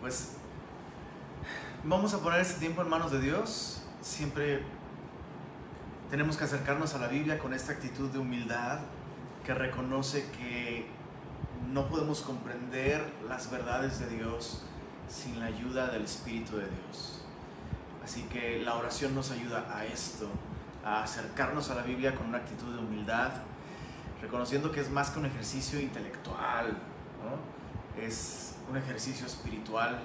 pues vamos a poner este tiempo en manos de Dios. Siempre tenemos que acercarnos a la Biblia con esta actitud de humildad que reconoce que no podemos comprender las verdades de Dios sin la ayuda del Espíritu de Dios. Así que la oración nos ayuda a esto, a acercarnos a la Biblia con una actitud de humildad, reconociendo que es más que un ejercicio intelectual, es un ejercicio espiritual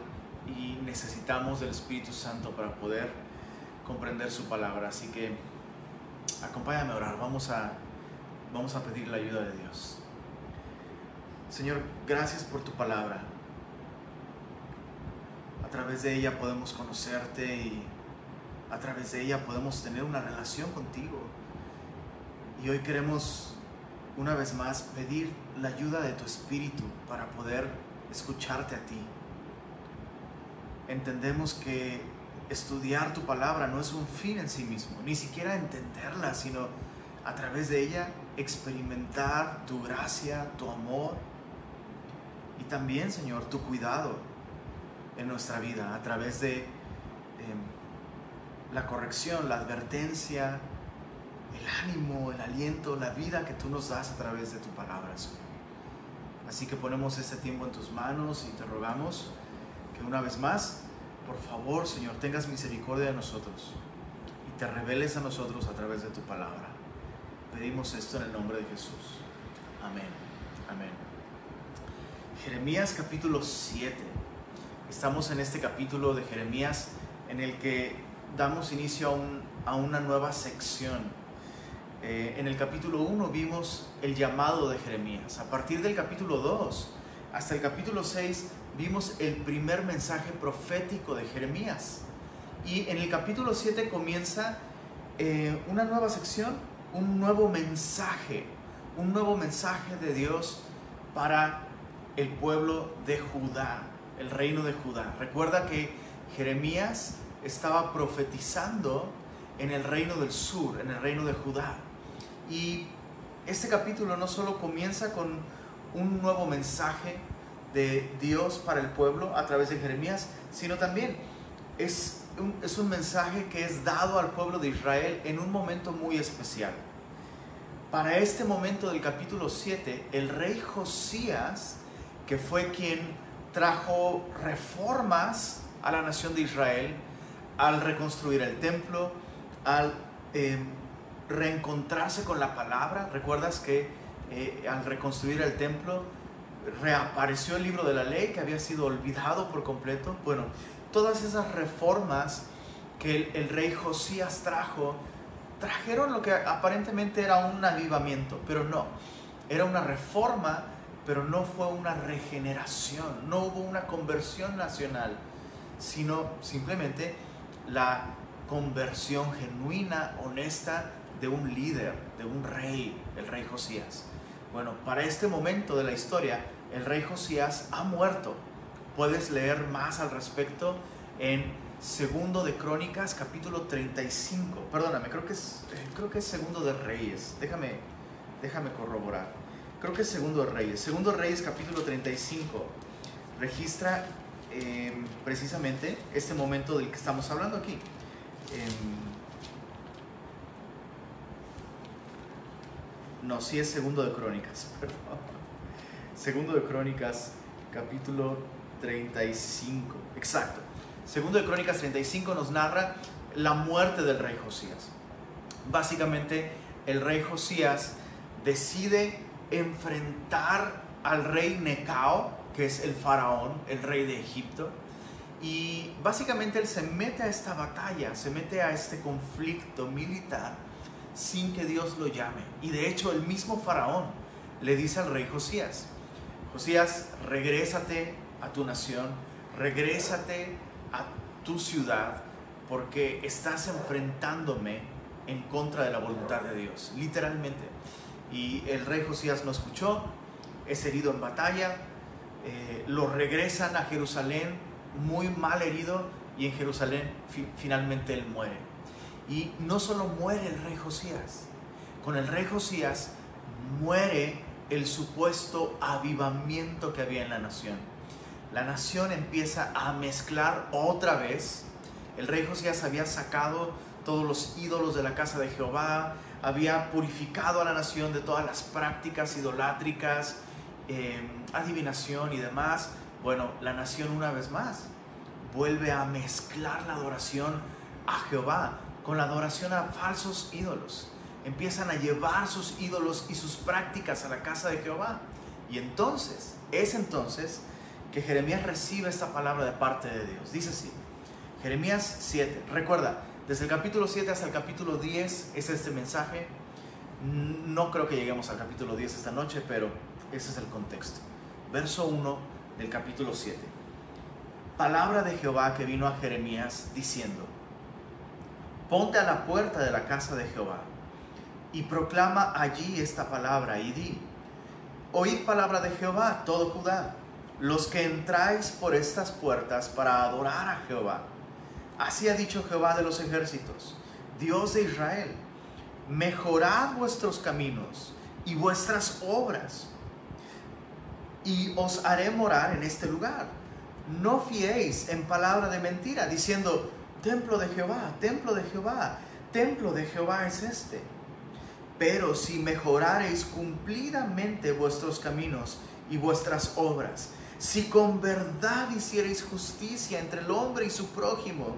y necesitamos del Espíritu Santo para poder comprender su palabra. Así que acompáñame a orar, vamos a, vamos a pedir la ayuda de Dios. Señor, gracias por tu palabra. A través de ella podemos conocerte y a través de ella podemos tener una relación contigo. Y hoy queremos una vez más pedir la ayuda de tu Espíritu para poder escucharte a ti. Entendemos que estudiar tu palabra no es un fin en sí mismo, ni siquiera entenderla, sino a través de ella experimentar tu gracia, tu amor y también, Señor, tu cuidado en nuestra vida a través de em, la corrección, la advertencia, el ánimo, el aliento, la vida que tú nos das a través de tu palabra, Señor. Así que ponemos este tiempo en tus manos y te rogamos que una vez más, por favor, Señor, tengas misericordia de nosotros y te reveles a nosotros a través de tu palabra. Pedimos esto en el nombre de Jesús. Amén. Amén. Jeremías capítulo 7. Estamos en este capítulo de Jeremías en el que damos inicio a, a una nueva sección. Eh, en el capítulo 1 vimos el llamado de Jeremías. A partir del capítulo 2 hasta el capítulo 6 vimos el primer mensaje profético de Jeremías. Y en el capítulo 7 comienza eh, una nueva sección, un nuevo mensaje, un nuevo mensaje de Dios para el pueblo de Judá, el reino de Judá. Recuerda que Jeremías estaba profetizando en el reino del sur, en el reino de Judá. Y este capítulo no solo comienza con un nuevo mensaje de Dios para el pueblo a través de Jeremías, sino también es un, es un mensaje que es dado al pueblo de Israel en un momento muy especial. Para este momento del capítulo 7, el rey Josías, que fue quien trajo reformas a la nación de Israel al reconstruir el templo, al eh, reencontrarse con la palabra. ¿Recuerdas que eh, al reconstruir el templo reapareció el libro de la ley que había sido olvidado por completo? Bueno, todas esas reformas que el, el rey Josías trajo, trajeron lo que aparentemente era un avivamiento, pero no, era una reforma, pero no fue una regeneración, no hubo una conversión nacional, sino simplemente la conversión genuina, honesta de un líder, de un rey, el rey Josías. Bueno, para este momento de la historia, el rey Josías ha muerto. Puedes leer más al respecto en Segundo de Crónicas, capítulo 35. Perdóname, creo que es, eh, creo que es Segundo de Reyes. Déjame, déjame corroborar. Creo que es Segundo de Reyes. Segundo de Reyes, capítulo 35. Registra eh, precisamente este momento del que estamos hablando aquí. Eh, no, sí es Segundo de Crónicas, perdón. Segundo de Crónicas, capítulo 35. Exacto. Segundo de Crónicas 35 nos narra la muerte del rey Josías. Básicamente, el rey Josías decide enfrentar al rey Necao, que es el faraón, el rey de Egipto, y básicamente él se mete a esta batalla, se mete a este conflicto militar sin que Dios lo llame. Y de hecho el mismo faraón le dice al rey Josías, Josías, regrésate a tu nación, regrésate a tu ciudad, porque estás enfrentándome en contra de la voluntad de Dios, literalmente. Y el rey Josías no escuchó, es herido en batalla, eh, lo regresan a Jerusalén muy mal herido y en Jerusalén finalmente él muere. Y no solo muere el rey Josías, con el rey Josías muere el supuesto avivamiento que había en la nación. la nación empieza a mezclar otra vez. El rey Josías había sacado todos los ídolos de la casa de Jehová, había purificado a la nación de todas las prácticas idolátricas, eh, adivinación y demás. Bueno, la nación una vez más vuelve a mezclar la adoración a Jehová con la adoración a falsos ídolos. Empiezan a llevar sus ídolos y sus prácticas a la casa de Jehová. Y entonces, es entonces que Jeremías recibe esta palabra de parte de Dios. Dice así, Jeremías 7, recuerda, desde el capítulo 7 hasta el capítulo 10 es este mensaje. No creo que lleguemos al capítulo 10 esta noche, pero ese es el contexto. Verso 1 del capítulo 7. Palabra de Jehová que vino a Jeremías diciendo, ponte a la puerta de la casa de Jehová y proclama allí esta palabra y di, oíd palabra de Jehová, todo Judá, los que entráis por estas puertas para adorar a Jehová. Así ha dicho Jehová de los ejércitos, Dios de Israel, mejorad vuestros caminos y vuestras obras, y os haré morar en este lugar. No fiéis en palabra de mentira, diciendo, templo de Jehová, templo de Jehová, templo de Jehová es este. Pero si mejorareis cumplidamente vuestros caminos y vuestras obras, si con verdad hiciereis justicia entre el hombre y su prójimo,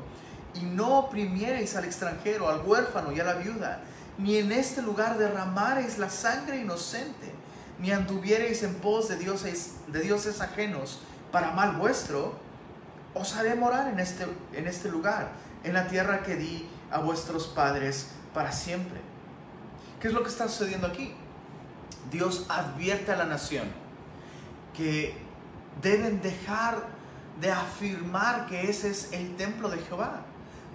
y no oprimiereis al extranjero, al huérfano y a la viuda, ni en este lugar derramareis la sangre inocente, ni anduviereis en pos de dioses, de dioses ajenos para mal vuestro, os haré morar en este, en este lugar, en la tierra que di a vuestros padres para siempre. ¿Qué es lo que está sucediendo aquí? Dios advierte a la nación que deben dejar de afirmar que ese es el templo de Jehová,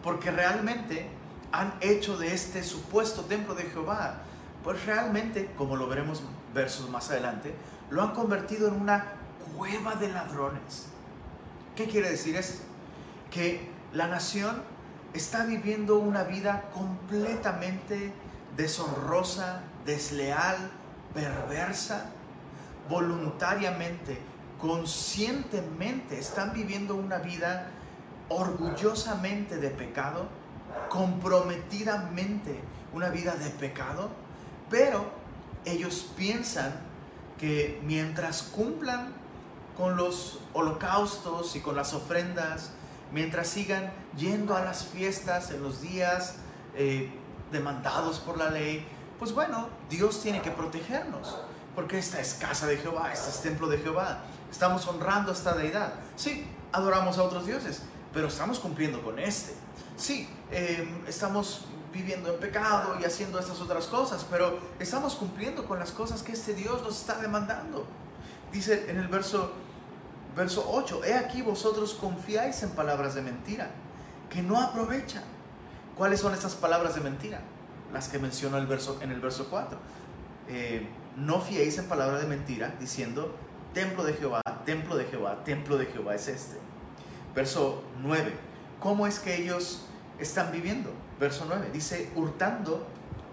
porque realmente han hecho de este supuesto templo de Jehová, pues realmente, como lo veremos versos más adelante, lo han convertido en una cueva de ladrones. ¿Qué quiere decir esto? Que la nación está viviendo una vida completamente deshonrosa, desleal, perversa, voluntariamente conscientemente están viviendo una vida orgullosamente de pecado, comprometidamente una vida de pecado, pero ellos piensan que mientras cumplan con los holocaustos y con las ofrendas, mientras sigan yendo a las fiestas en los días eh, demandados por la ley, pues bueno, Dios tiene que protegernos, porque esta es casa de Jehová, este es templo de Jehová estamos honrando a esta deidad. Sí, adoramos a otros dioses, pero estamos cumpliendo con este. Sí, em, estamos viviendo en pecado y haciendo estas otras cosas, pero estamos cumpliendo con las cosas que este Dios nos está demandando. Dice en el verso, verso 8, he aquí vosotros confiáis en palabras de mentira, que no aprovechan. ¿Cuáles son estas palabras de mentira? Las que mencionó el verso, en el verso 4. Eh, no fiéis en palabras de mentira, diciendo, templo de Jehová, templo de Jehová, templo de Jehová es este. Verso 9. ¿Cómo es que ellos están viviendo? Verso 9. Dice, hurtando,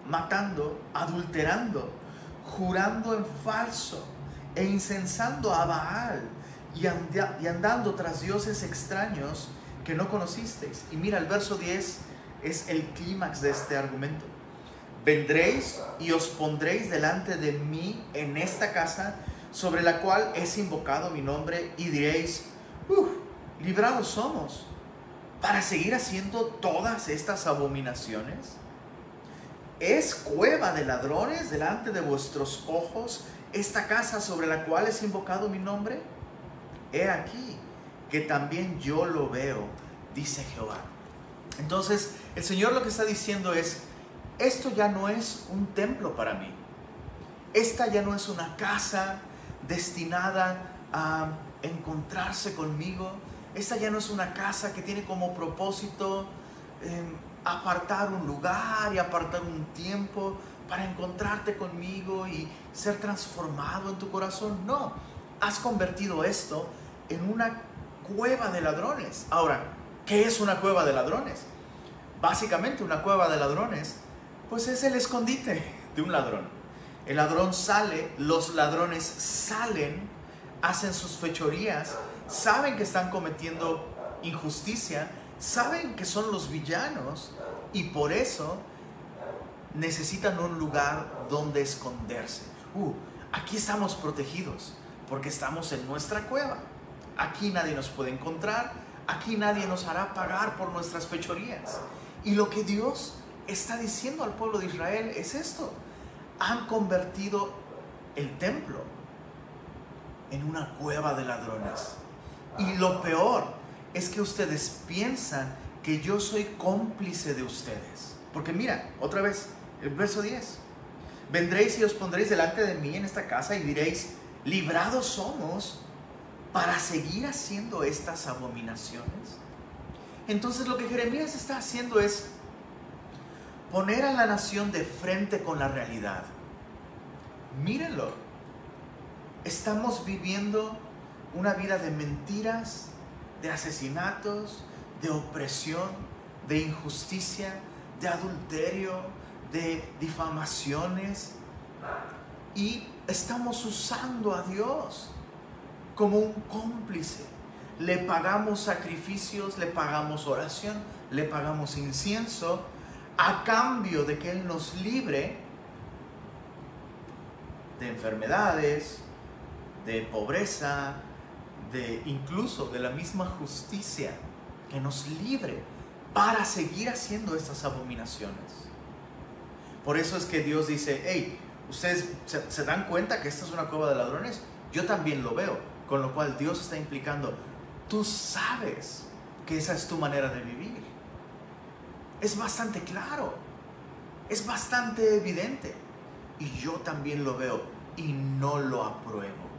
matando, adulterando, jurando en falso e incensando a Baal y, andando tras dioses extraños que no conocisteis. Y mira, el verso 10 es el clímax de este argumento. Vendréis y os pondréis delante de mí en esta casa sobre la cual es invocado mi nombre y diréis, uff, librados somos para seguir haciendo todas estas abominaciones. ¿Es cueva de ladrones delante de vuestros ojos esta casa sobre la cual es invocado mi nombre? He aquí que también yo lo veo, dice Jehová. Entonces, el Señor lo que está diciendo es, esto ya no es un templo para mí. Esta ya no es una casa destinada a encontrarse conmigo. Esta ya no es una casa que tiene como propósito em, apartar un lugar y apartar un tiempo para encontrarte conmigo y ser transformado en tu corazón. No, has convertido esto en una cueva de ladrones. Ahora, ¿qué es una cueva de ladrones? Básicamente una cueva de ladrones, pues es el escondite de un ladrón. El ladrón sale, los ladrones salen hacen sus fechorías, saben que están cometiendo injusticia, saben que son los villanos y por eso necesitan un lugar donde esconderse. Uh, aquí estamos protegidos porque estamos en nuestra cueva. Aquí nadie nos puede encontrar, aquí nadie nos hará pagar por nuestras fechorías. Y lo que Dios está diciendo al pueblo de Israel es esto. Han convertido el templo en una cueva de ladrones. Y lo peor es que ustedes piensan que yo soy cómplice de ustedes. Porque mira, otra vez, el verso 10. Vendréis y os pondréis delante de mí en esta casa y diréis, librados somos para seguir haciendo estas abominaciones. Entonces lo que Jeremías está haciendo es poner a la nación de frente con la realidad. Mírenlo, estamos viviendo una vida de mentiras, de asesinatos, de opresión, de injusticia, de adulterio, de difamaciones. Y estamos usando a Dios como un cómplice. Le pagamos sacrificios, le pagamos oración, le pagamos incienso a cambio de que Él nos libre de enfermedades, de pobreza, de incluso de la misma justicia, que nos libre para seguir haciendo estas abominaciones. Por eso es que Dios dice, hey, ustedes se, dan cuenta que esta es una cueva de ladrones, yo también lo veo, con lo cual Dios está implicando, tú sabes que esa es tu manera de vivir. Es bastante claro, es bastante evidente, y yo también lo veo y no lo apruebo.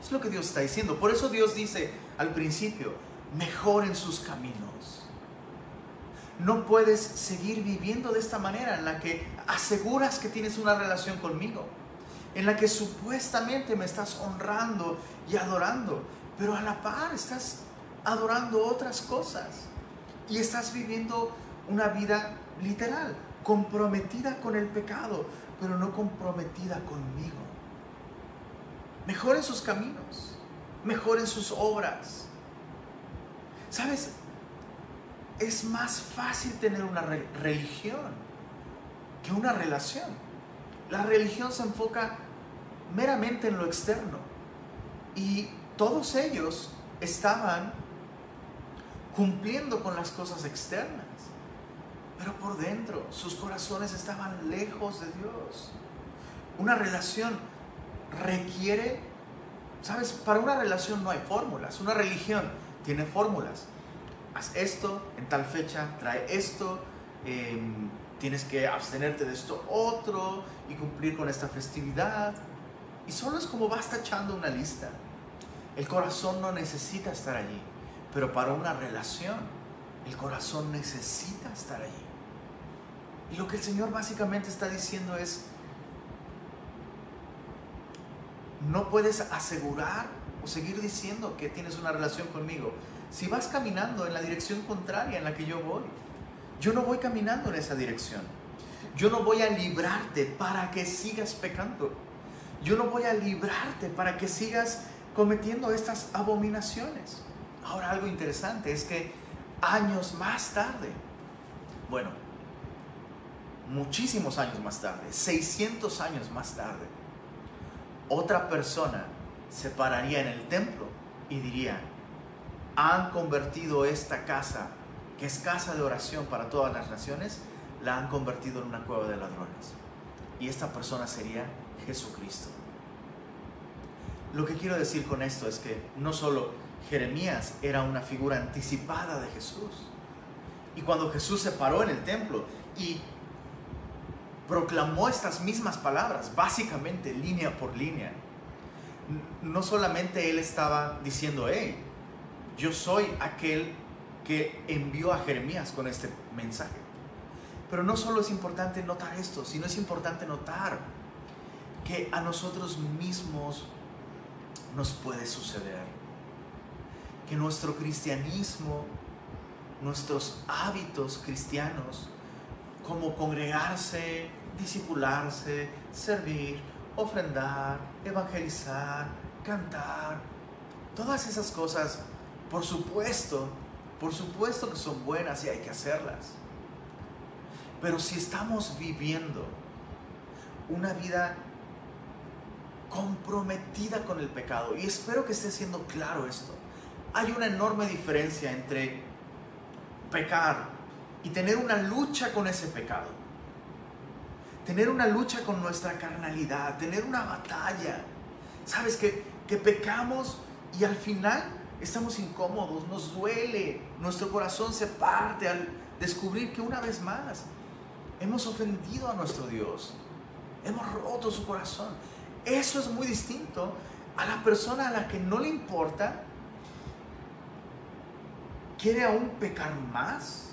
Es lo que Dios está diciendo. Por eso Dios dice al principio, mejoren sus caminos. No puedes seguir viviendo de esta manera en la que aseguras que tienes una relación conmigo, en la que supuestamente me estás honrando y adorando, pero a la par estás adorando otras cosas y estás viviendo una vida literal, comprometida con el pecado, pero no comprometida conmigo. Mejoren sus caminos, mejoren sus obras. ¿Sabes? Es más fácil tener una religión que una relación. La religión se enfoca meramente en lo externo y todos ellos estaban cumpliendo con las cosas externas, pero por dentro sus corazones estaban lejos de Dios. Una relación requiere, ¿sabes? Para una relación no hay fórmulas, una religión tiene fórmulas. Haz esto en tal fecha, trae esto, em, tienes que abstenerte de esto otro y cumplir con esta festividad. Y solo es como vas tachando una lista. El corazón no necesita estar allí, pero para una relación, el corazón necesita estar allí. Y lo que el Señor básicamente está diciendo es, no puedes asegurar o seguir diciendo que tienes una relación conmigo si vas caminando en la dirección contraria en la que yo voy. Yo no voy caminando en esa dirección. Yo no voy a librarte para que sigas pecando. Yo no voy a librarte para que sigas cometiendo estas abominaciones. Ahora algo interesante es que años más tarde, bueno, muchísimos años más tarde, 600 años más tarde, otra persona se pararía en el templo y diría, han convertido esta casa, que es casa de oración para todas las naciones, la han convertido en una cueva de ladrones. Y esta persona sería Jesucristo. Lo que quiero decir con esto es que no solo Jeremías era una figura anticipada de Jesús, y cuando Jesús se paró en el templo y proclamó estas mismas palabras, básicamente línea por línea. No solamente él estaba diciendo, hey, yo soy aquel que envió a Jeremías con este mensaje. Pero no solo es importante notar esto, sino es importante notar que a nosotros mismos nos puede suceder. Que nuestro cristianismo, nuestros hábitos cristianos, como congregarse, disipularse, servir, ofrendar, evangelizar, cantar, todas esas cosas, por supuesto, por supuesto que son buenas y hay que hacerlas. Pero si estamos viviendo una vida comprometida con el pecado, y espero que esté siendo claro esto, hay una enorme diferencia entre pecar y tener una lucha con ese pecado. Tener una lucha con nuestra carnalidad, tener una batalla. Sabes que, que pecamos y al final estamos incómodos, nos duele, nuestro corazón se parte al descubrir que una vez más hemos ofendido a nuestro Dios, hemos roto su corazón. Eso es muy distinto a la persona a la que no le importa, quiere aún pecar más,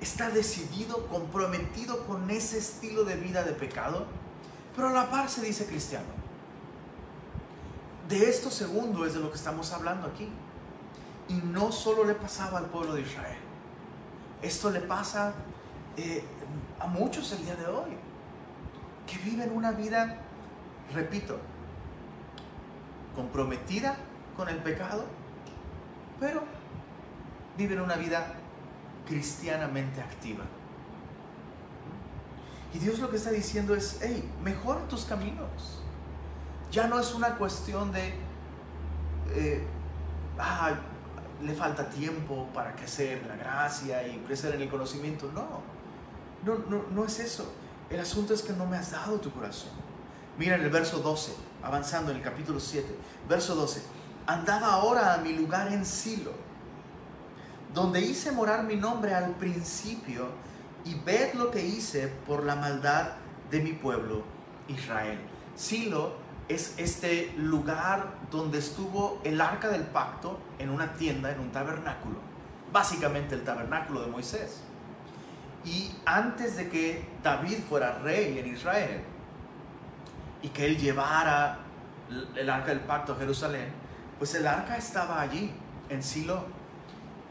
está decidido, comprometido con ese estilo de vida de pecado, pero a la par se dice cristiano. De esto segundo es de lo que estamos hablando aquí. Y no solo le pasaba al pueblo de Israel. Esto le pasa eh, a muchos el día de hoy, que viven una vida, repito, comprometida con el pecado, pero viven una vida cristianamente activa. Y Dios lo que está diciendo es, hey, mejora tus caminos. Ya no es una cuestión de, eh, ah, le falta tiempo para crecer en la gracia y crecer en el conocimiento. No, no, no, no es eso. El asunto es que no me has dado tu corazón. Mira en el verso 12, avanzando en el capítulo 7, verso 12. Andad ahora a mi lugar en Silo, donde hice morar mi nombre al principio, y ved lo que hice por la maldad de mi pueblo Israel. Silo es este lugar donde estuvo el arca del pacto en una tienda, en un tabernáculo. Básicamente el tabernáculo de Moisés. Y antes de que David fuera rey en Israel y que él llevara el arca del pacto a Jerusalén, pues el arca estaba allí, en Silo.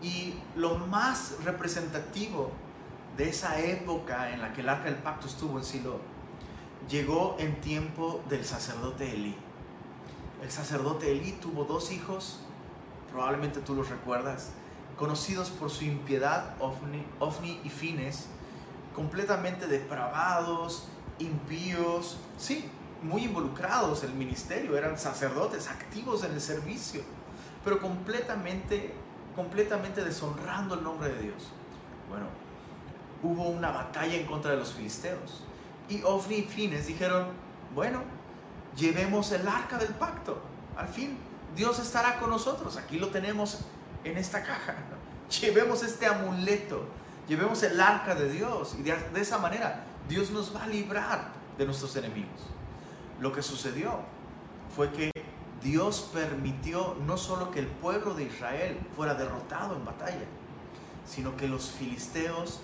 Y lo más representativo de esa época en la que el arca del pacto estuvo en Silo, llegó en tiempo del sacerdote Elí. El sacerdote Elí tuvo dos hijos, probablemente tú los recuerdas, conocidos por su impiedad, Ofni, y Fines, completamente depravados, impíos, sí, muy involucrados en el ministerio, eran sacerdotes activos en el servicio, pero completamente, completamente deshonrando el nombre de Dios. Bueno, hubo una batalla en contra de los filisteos y Ofni y Fines dijeron, bueno, llevemos el arca del pacto, al fin Dios estará con nosotros, aquí lo tenemos en esta caja. Llevemos este amuleto, llevemos el arca de Dios y de, esa manera Dios nos va a librar de nuestros enemigos. Lo que sucedió fue que Dios permitió no solo que el pueblo de Israel fuera derrotado en batalla, sino que los filisteos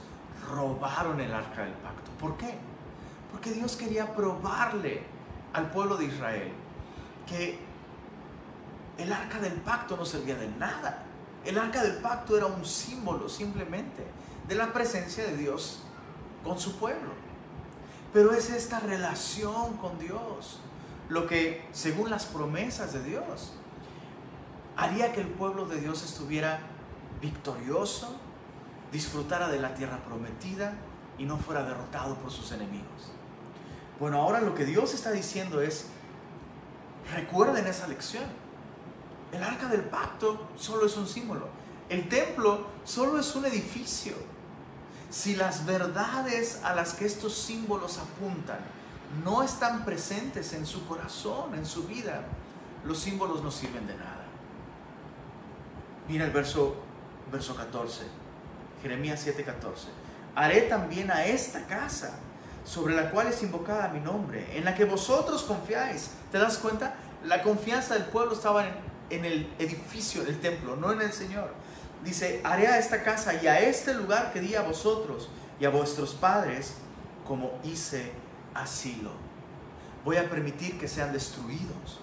robaron el arca del pacto. ¿Por qué? Porque Dios quería probarle al pueblo de Israel que el arca del pacto no servía de nada. El arca del pacto era un símbolo simplemente de la presencia de Dios con su pueblo. Pero es esta relación con Dios lo que, según las promesas de Dios, haría que el pueblo de Dios estuviera victorioso, disfrutara de la tierra prometida y no fuera derrotado por sus enemigos. Bueno, ahora lo que Dios está diciendo es, recuerden esa lección el arca del pacto solo es un símbolo. El templo solo es un edificio. Si las verdades a las que estos símbolos apuntan no están presentes en su corazón, en su vida, los símbolos no sirven de nada. Mira el verso, verso 14, Jeremías 7:14. Haré también a esta casa sobre la cual es invocada mi nombre, en la que vosotros confiáis. ¿Te das cuenta? La confianza del pueblo estaba en, en el edificio del templo, no en el Señor. Dice, haré a esta casa y a este lugar que di a vosotros y a vuestros padres como hice asilo. Voy a permitir que sean destruidos.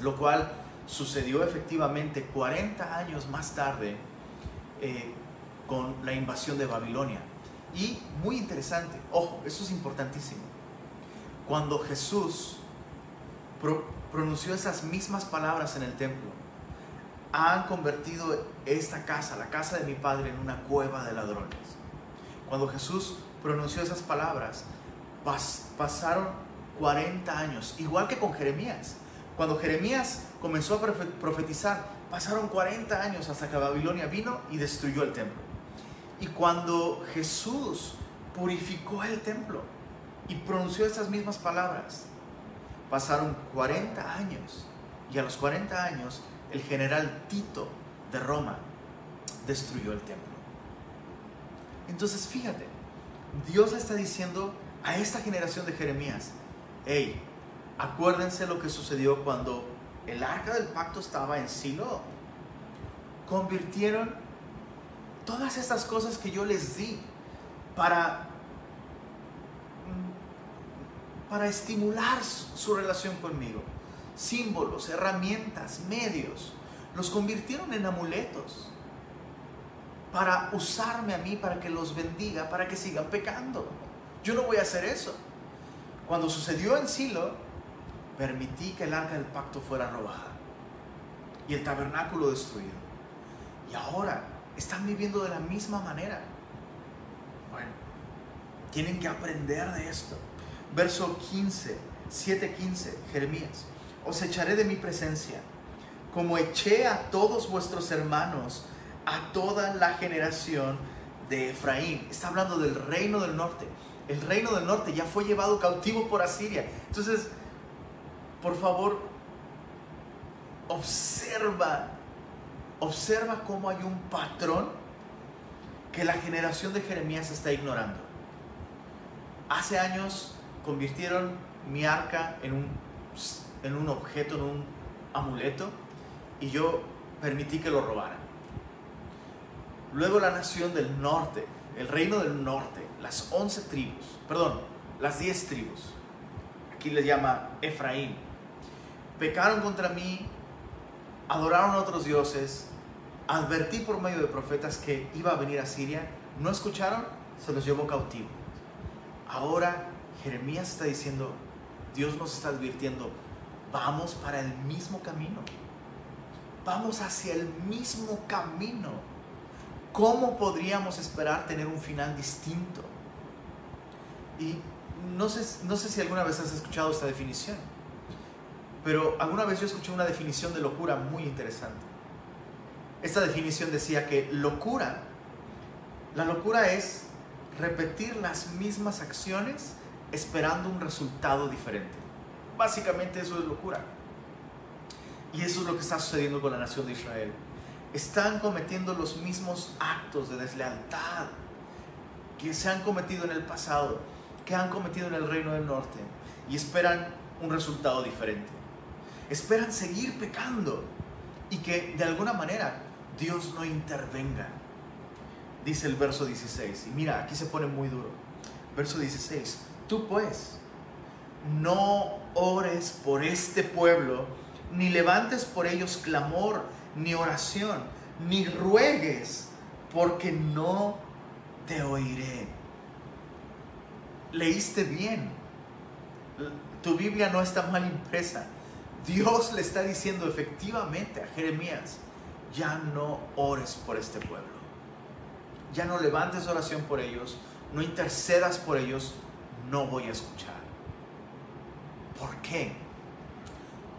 Lo cual sucedió efectivamente 40 años más tarde eh, con la invasión de Babilonia. Y muy interesante, ojo, eso es importantísimo. Cuando Jesús pronunció esas mismas palabras en el templo, han convertido esta casa, la casa de mi padre, en una cueva de ladrones. Cuando Jesús pronunció esas palabras, pasaron 40 años, igual que con Jeremías. Cuando Jeremías comenzó a profetizar, pasaron 40 años hasta que Babilonia vino y destruyó el templo. Y cuando Jesús purificó el templo y pronunció esas mismas palabras, pasaron 40 años. Y a los 40 años, el general Tito de Roma destruyó el templo. Entonces, fíjate, Dios le está diciendo a esta generación de Jeremías, hey, acuérdense lo que sucedió cuando el arca del pacto estaba en Silo. Convirtieron todas estas cosas que yo les di para, para estimular su relación conmigo. Símbolos, herramientas, medios. Los convirtieron en amuletos para usarme a mí, para que los bendiga, para que sigan pecando. Yo no voy a hacer eso. Cuando sucedió en Silo, permití que el arca del pacto fuera robada y el tabernáculo destruido. Y ahora están viviendo de la misma manera. Bueno, tienen que aprender de esto. Verso 15, 7:15, Jeremías. Os echaré de mi presencia, como eché a todos vuestros hermanos, a toda la generación de Efraín. Está hablando del reino del norte. El reino del norte ya fue llevado cautivo por Asiria. Entonces, por favor, observa, observa cómo hay un patrón que la generación de Jeremías está ignorando. Hace años convirtieron mi arca en un, en un objeto, en un amuleto, y yo permití que lo robaran. Luego la nación del norte, el reino del norte, las once tribus, perdón, las diez tribus, aquí le llama Efraín, pecaron contra mí, adoraron a otros dioses, advertí por medio de profetas que iba a venir a Siria, no escucharon, se los llevó cautivo. Ahora Jeremías está diciendo, Dios nos está advirtiendo, vamos para el mismo camino, vamos hacia el mismo camino. ¿Cómo podríamos esperar tener un final distinto? Y no sé, no sé si alguna vez has escuchado esta definición pero alguna vez yo escuché una definición de locura muy interesante. Esta definición decía que locura, la locura es repetir las mismas acciones esperando un resultado diferente. Básicamente eso es locura. Y eso es lo que está sucediendo con la nación de Israel. Están cometiendo los mismos actos de deslealtad que se han cometido en el pasado, que han cometido en el reino del norte, y esperan un resultado diferente esperan seguir pecando y que de alguna manera Dios no intervenga. Dice el verso 16, y mira, aquí se pone muy duro. Verso 16, tú pues no ores por este pueblo, ni levantes por ellos clamor, ni oración, ni ruegues, porque no te oiré. Leíste bien. Tu Biblia no está mal impresa. Dios le está diciendo efectivamente a Jeremías, ya no ores por este pueblo. Ya no levantes oración por ellos, no intercedas por ellos, no voy a escuchar. ¿Por qué?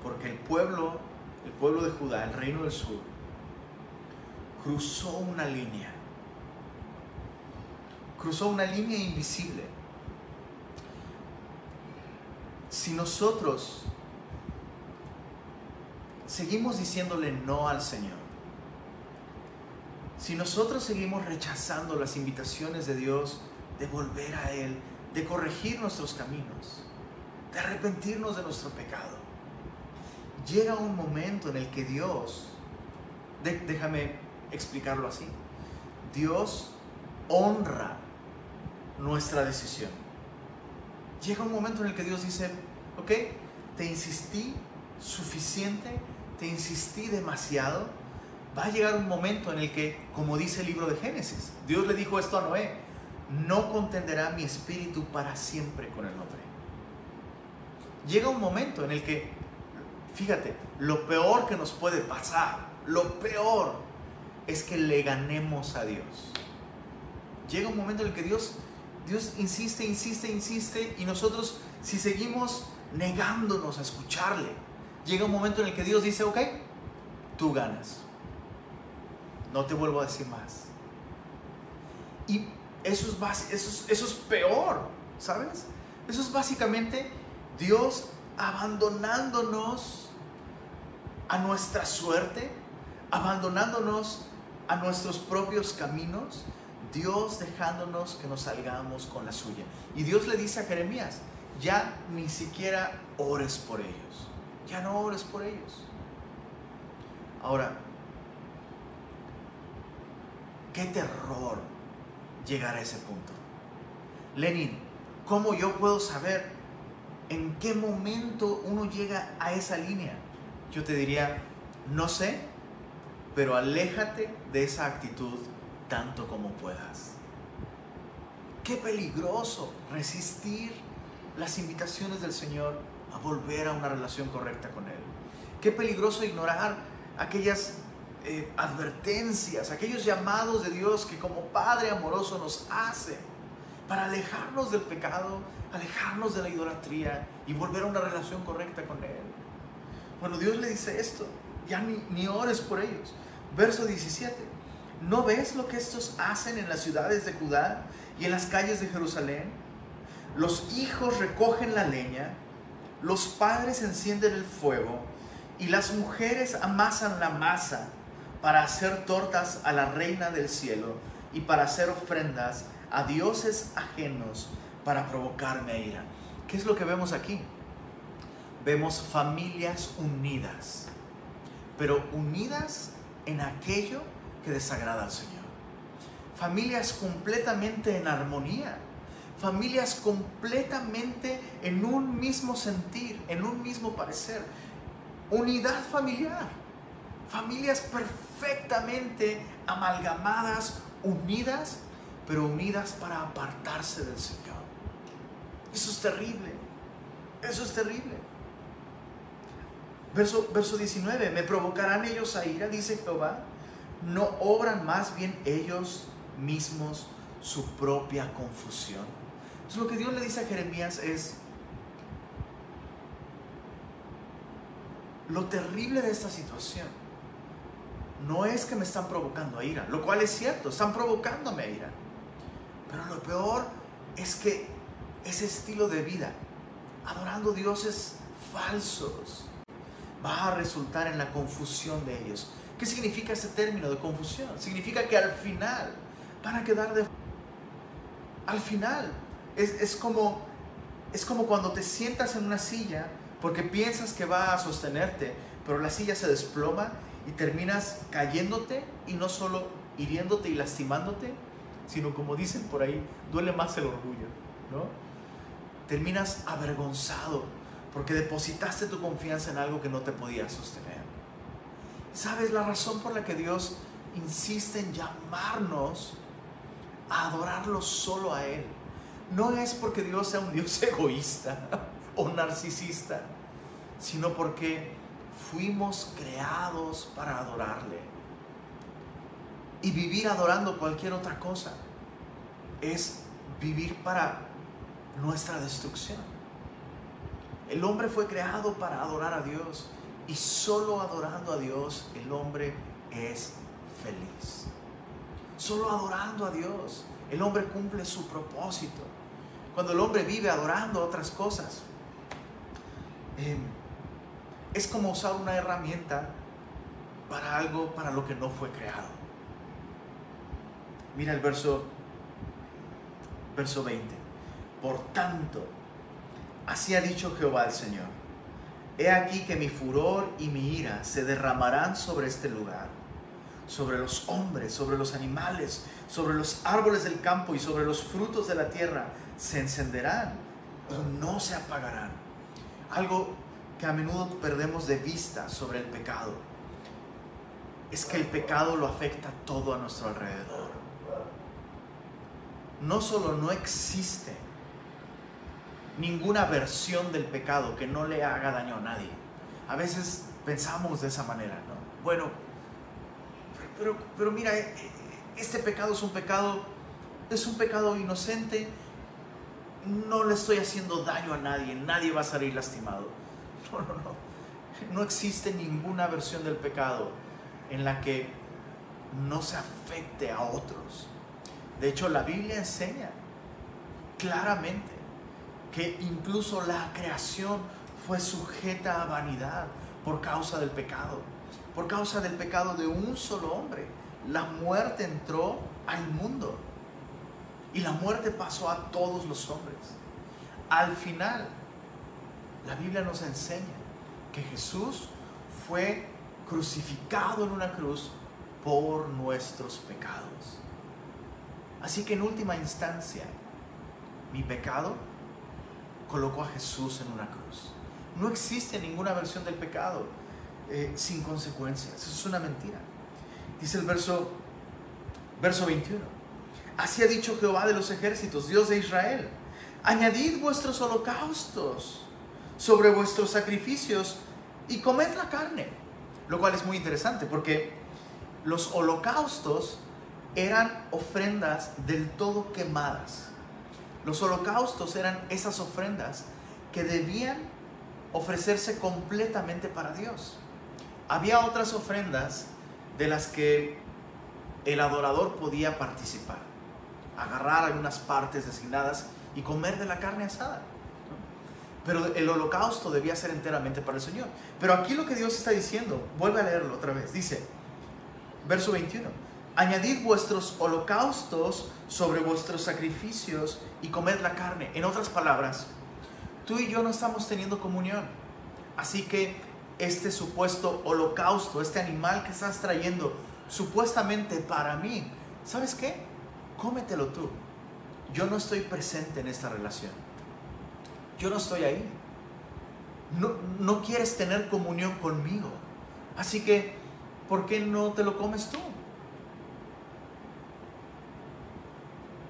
Porque el pueblo, el pueblo de Judá, el reino del sur, cruzó una línea. Cruzó una línea invisible. Si nosotros seguimos diciéndole no al Señor, si nosotros seguimos rechazando las invitaciones de Dios de volver a Él, de corregir nuestros caminos, de arrepentirnos de nuestro pecado, llega un momento en el que Dios, déjame explicarlo así, Dios honra nuestra decisión. Llega un momento en el que Dios dice, ok, te insistí suficiente te insistí demasiado, va a llegar un momento en el que, como dice el libro de Génesis, Dios le dijo esto a Noé, no contenderá mi espíritu para siempre con el hombre. Llega un momento en el que Fíjate, lo peor que nos puede pasar, lo peor es que le ganemos a Dios. Llega un momento en el que Dios, Dios insiste, insiste, insiste y nosotros si seguimos negándonos a escucharle, llega un momento en el que Dios dice, ok, tú ganas. No te vuelvo a decir más. Y eso es, eso eso es peor, ¿sabes? Eso es básicamente Dios abandonándonos a nuestra suerte, abandonándonos a nuestros propios caminos, Dios dejándonos que nos salgamos con la suya. Y Dios le dice a Jeremías, ya ni siquiera ores por ellos, ya no ores por ellos. Ahora, qué terror llegar a ese punto. Lenin, ¿cómo yo puedo saber en qué momento uno llega a esa línea? Yo te diría, no sé, pero aléjate de esa actitud tanto como puedas. Qué peligroso resistir las invitaciones del Señor a volver a una relación correcta con Él. Qué peligroso ignorar aquellas eh, advertencias, aquellos llamados de Dios que como Padre amoroso nos hace para alejarnos del pecado, alejarnos de la idolatría y volver a una relación correcta con Él. Bueno, Dios le dice esto, ya ni, ni ores por ellos. Verso 17, ¿no ves lo que estos hacen en las ciudades de Judá y en las calles de Jerusalén? Los hijos recogen la leña, los padres encienden el fuego y las mujeres amasan la masa para hacer tortas a la reina del cielo y para hacer ofrendas a dioses ajenos para provocarme a ira. ¿Qué es lo que vemos aquí? Vemos familias unidas, pero unidas en aquello que desagrada al Señor. Familias completamente en armonía, familias completamente en un mismo sentir, en un mismo parecer. Unidad familiar, familias perfectamente amalgamadas, unidas, pero unidas para apartarse del Señor. Eso es terrible, eso es terrible. Verso, verso 19, me provocarán ellos a ira, dice Jehová, no obran más bien ellos mismos su propia confusión. Entonces lo que Dios le dice a Jeremías es, lo terrible de esta situación no es que me están provocando a ira, lo cual es cierto, están provocándome a ira. Pero lo peor es que ese estilo de vida, adorando dioses falsos, va a resultar en la confusión de ellos. ¿Qué significa ese término de confusión? Significa que al final van a quedar de... Al final es, como, es como cuando te sientas en una silla porque piensas que va a sostenerte, pero la silla se desploma y terminas cayéndote y no solo hiriéndote y lastimándote, sino como dicen por ahí, duele más el orgullo, ¿no? Terminas avergonzado porque depositaste tu confianza en algo que no te podía sostener. ¿Sabes la razón por la que Dios insiste en llamarnos a adorarlo solo a Él? No es porque Dios sea un Dios egoísta o narcisista, sino porque fuimos creados para adorarle. Y vivir adorando cualquier otra cosa es vivir para nuestra destrucción. El hombre fue creado para adorar a Dios y solo adorando a Dios el hombre es feliz. Solo adorando a Dios el hombre cumple su propósito. Cuando el hombre vive adorando otras cosas, em, es como usar una herramienta para algo para lo que no fue creado. Mira el verso, verso 20. Por tanto, así ha dicho Jehová el Señor. He aquí que mi furor y mi ira se derramarán sobre este lugar, sobre los hombres, sobre los animales, sobre los árboles del campo y sobre los frutos de la tierra. Se encenderán y no se apagarán. Algo que a menudo perdemos de vista sobre el pecado es que el pecado lo afecta todo a nuestro alrededor no solo no existe ninguna versión del pecado que no le haga daño a nadie. A veces pensamos de esa manera, ¿no? Bueno, pero, pero mira, eh, este pecado es un pecado, es un pecado inocente, no le estoy haciendo daño a nadie, nadie va a salir lastimado. No, no, no. No existe ninguna versión del pecado en la que no se afecte a otros. De hecho, la Biblia enseña claramente que incluso la creación fue sujeta a vanidad por causa del pecado, por causa del pecado de un solo hombre. La muerte entró al mundo y la muerte pasó a todos los hombres. Al final, la Biblia nos enseña que Jesús fue crucificado en una cruz por nuestros pecados. Así que en última instancia, mi pecado colocó a Jesús en una cruz. No existe ninguna versión del pecado eh, sin consecuencias. Eso es una mentira. Dice el verso, verso 21. Así ha dicho Jehová de los ejércitos, Dios de Israel. Añadid vuestros holocaustos sobre vuestros sacrificios y comed la carne. Lo cual es muy interesante porque los holocaustos eran ofrendas del todo quemadas. Los holocaustos eran esas ofrendas que debían ofrecerse completamente para Dios. Había otras ofrendas de las que el adorador podía participar, agarrar algunas partes designadas y comer de la carne asada. Pero el holocausto debía ser enteramente para el Señor. Pero aquí lo que Dios está diciendo, vuelve a leerlo otra vez, dice, verso 21, añadid vuestros holocaustos sobre vuestros sacrificios y comed la carne. En otras palabras, tú y yo no estamos teniendo comunión. Así que este supuesto holocausto, este animal que estás trayendo supuestamente para mí, ¿sabes qué? Cómetelo tú. Yo no estoy presente en esta relación. Yo no estoy ahí. No, no quieres tener comunión conmigo. Así que, ¿por qué no te lo comes tú?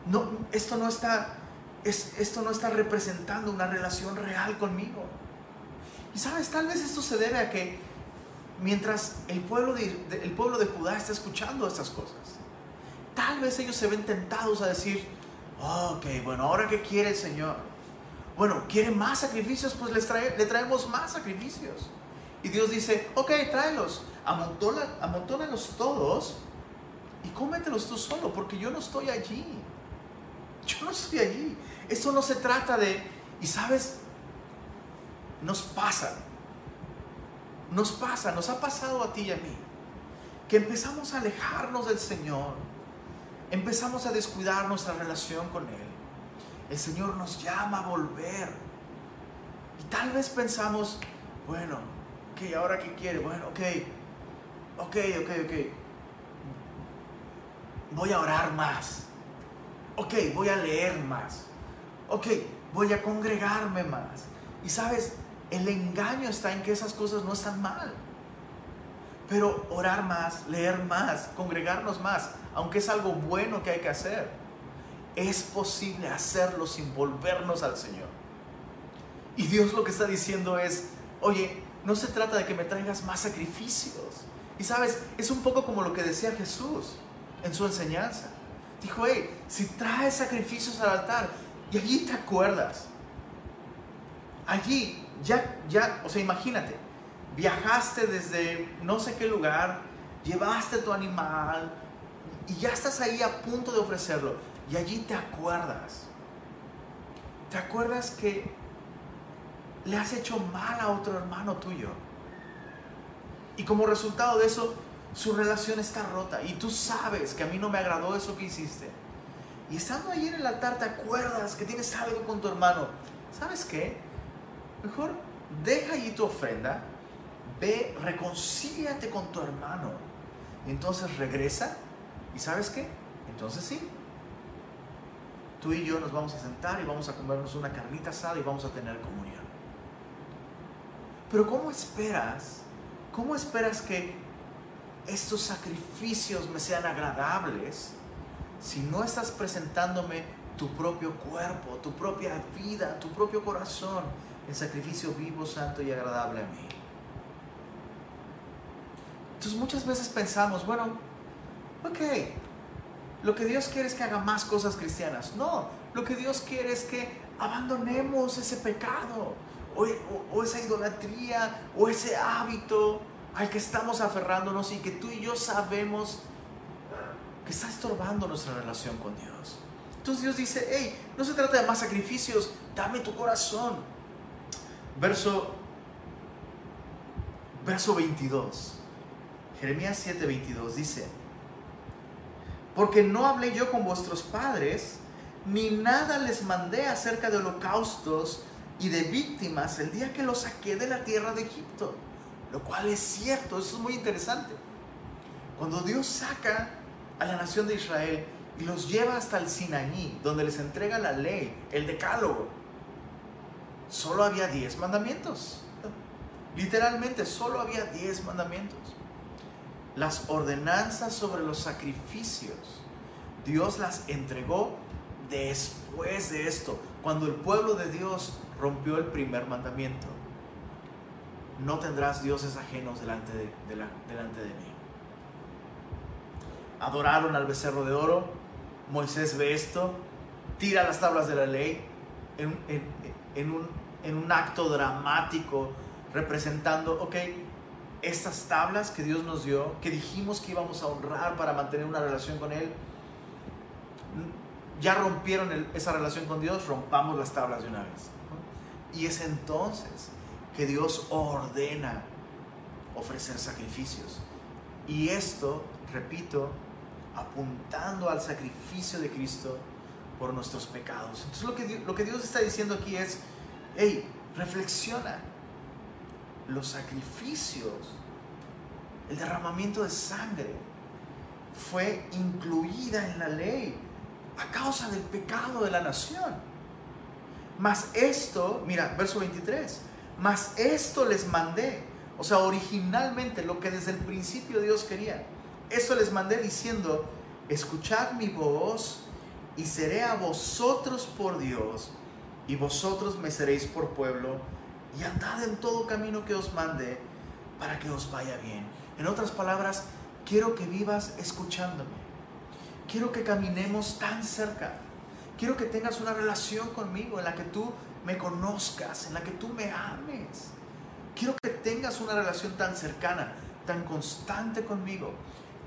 No, esto no está, esto no está representando una relación real conmigo. Y sabes, tal vez esto se debe a que mientras el pueblo de, el pueblo de Judá está escuchando estas cosas, tal vez ellos se ven tentados a decir, ok, bueno, ahora qué quiere el Señor. Bueno, ¿quiere más sacrificios? Pues les le traemos más sacrificios. Y Dios dice, ok, tráelos, amontónalos todos y cómetelos tú solo, porque yo no estoy allí. Yo no estoy allí. Eso no se trata de, y sabes, nos pasa, nos pasa, nos ha pasado a ti y a mí, que empezamos a alejarnos del Señor, empezamos a descuidar nuestra relación con Él. El Señor nos llama a volver. Y tal vez pensamos, bueno, ok, ahora qué quiere, bueno, ok, ok, ok, ok. Voy a orar más. Ok, voy a leer más. Ok, voy a congregarme más. Y sabes, el engaño está en que esas cosas no están mal. Pero orar más, leer más, congregarnos más, aunque es algo bueno que hay que hacer, es posible hacerlo sin volvernos al Señor. Y Dios lo que está diciendo es, oye, no se trata de que me traigas más sacrificios. Y sabes, es un poco como lo que decía Jesús en su enseñanza. Dijo, hey, si traes sacrificios al altar y allí te acuerdas, allí ya, ya, o sea, imagínate, viajaste desde no sé qué lugar, llevaste tu animal y ya estás ahí a punto de ofrecerlo y allí te acuerdas, te acuerdas que le has hecho mal a otro hermano tuyo y como resultado de eso su relación está rota y tú sabes que a mí no me agradó eso que hiciste. Y estando ahí en el altar te acuerdas que tienes algo con tu hermano. ¿Sabes qué? Mejor deja allí tu ofrenda, ve, reconcíliate con tu hermano. Entonces regresa y ¿sabes qué? Entonces sí. Tú y yo nos vamos a sentar y vamos a comernos una carnita asada y vamos a tener comunión. Pero ¿cómo esperas? ¿Cómo esperas que estos sacrificios me sean agradables si no estás presentándome tu propio cuerpo, tu propia vida, tu propio corazón en sacrificio vivo, santo y agradable a mí? Entonces muchas veces pensamos, bueno, ok, lo que Dios quiere es que haga más cosas cristianas. No, lo que Dios quiere es que abandonemos ese pecado o, esa idolatría o ese hábito al que estamos aferrándonos y que tú y yo sabemos que está estorbando nuestra relación con Dios. Entonces Dios dice, hey, no se trata de más sacrificios, dame tu corazón. Verso, verso 22. Jeremías 7, 22 dice, porque no hablé yo con vuestros padres, ni nada les mandé acerca de holocaustos y de víctimas el día que los saqué de la tierra de Egipto. Lo cual es cierto, eso es muy interesante. Cuando Dios saca a la nación de Israel y los lleva hasta el Sinaí, donde les entrega la ley, el decálogo, solo había diez mandamientos. Literalmente, solo había diez mandamientos. Las ordenanzas sobre los sacrificios, Dios las entregó después de esto, cuando el pueblo de Dios rompió el primer mandamiento. No tendrás dioses ajenos delante de, delante de mí. Adoraron al becerro de oro. Moisés ve esto, tira las tablas de la ley en, un, en un acto dramático representando, ok, estas tablas que Dios nos dio, que dijimos que íbamos a honrar para mantener una relación con Él, ya rompieron esa relación con Dios, rompamos las tablas de una vez. Y es entonces que Dios ordena ofrecer sacrificios. Y esto, repito, apuntando al sacrificio de Cristo por nuestros pecados. Entonces lo que, lo que Dios está diciendo aquí es, hey, reflexiona. Los sacrificios, el derramamiento de sangre, fue incluida en la ley a causa del pecado de la nación. Mas esto, mira, verso 23, mas esto les mandé. O sea, originalmente lo que desde el principio Dios quería. Esto les mandé diciendo, escuchad mi voz y seré a vosotros por Dios y vosotros me seréis por pueblo y andad en todo camino que os mande para que os vaya bien. En otras palabras, quiero que vivas escuchándome. Quiero que caminemos tan cerca. Quiero que tengas una relación conmigo en la que tú me conozcas, en la que tú me ames. Quiero que tengas una relación tan cercana, tan constante conmigo,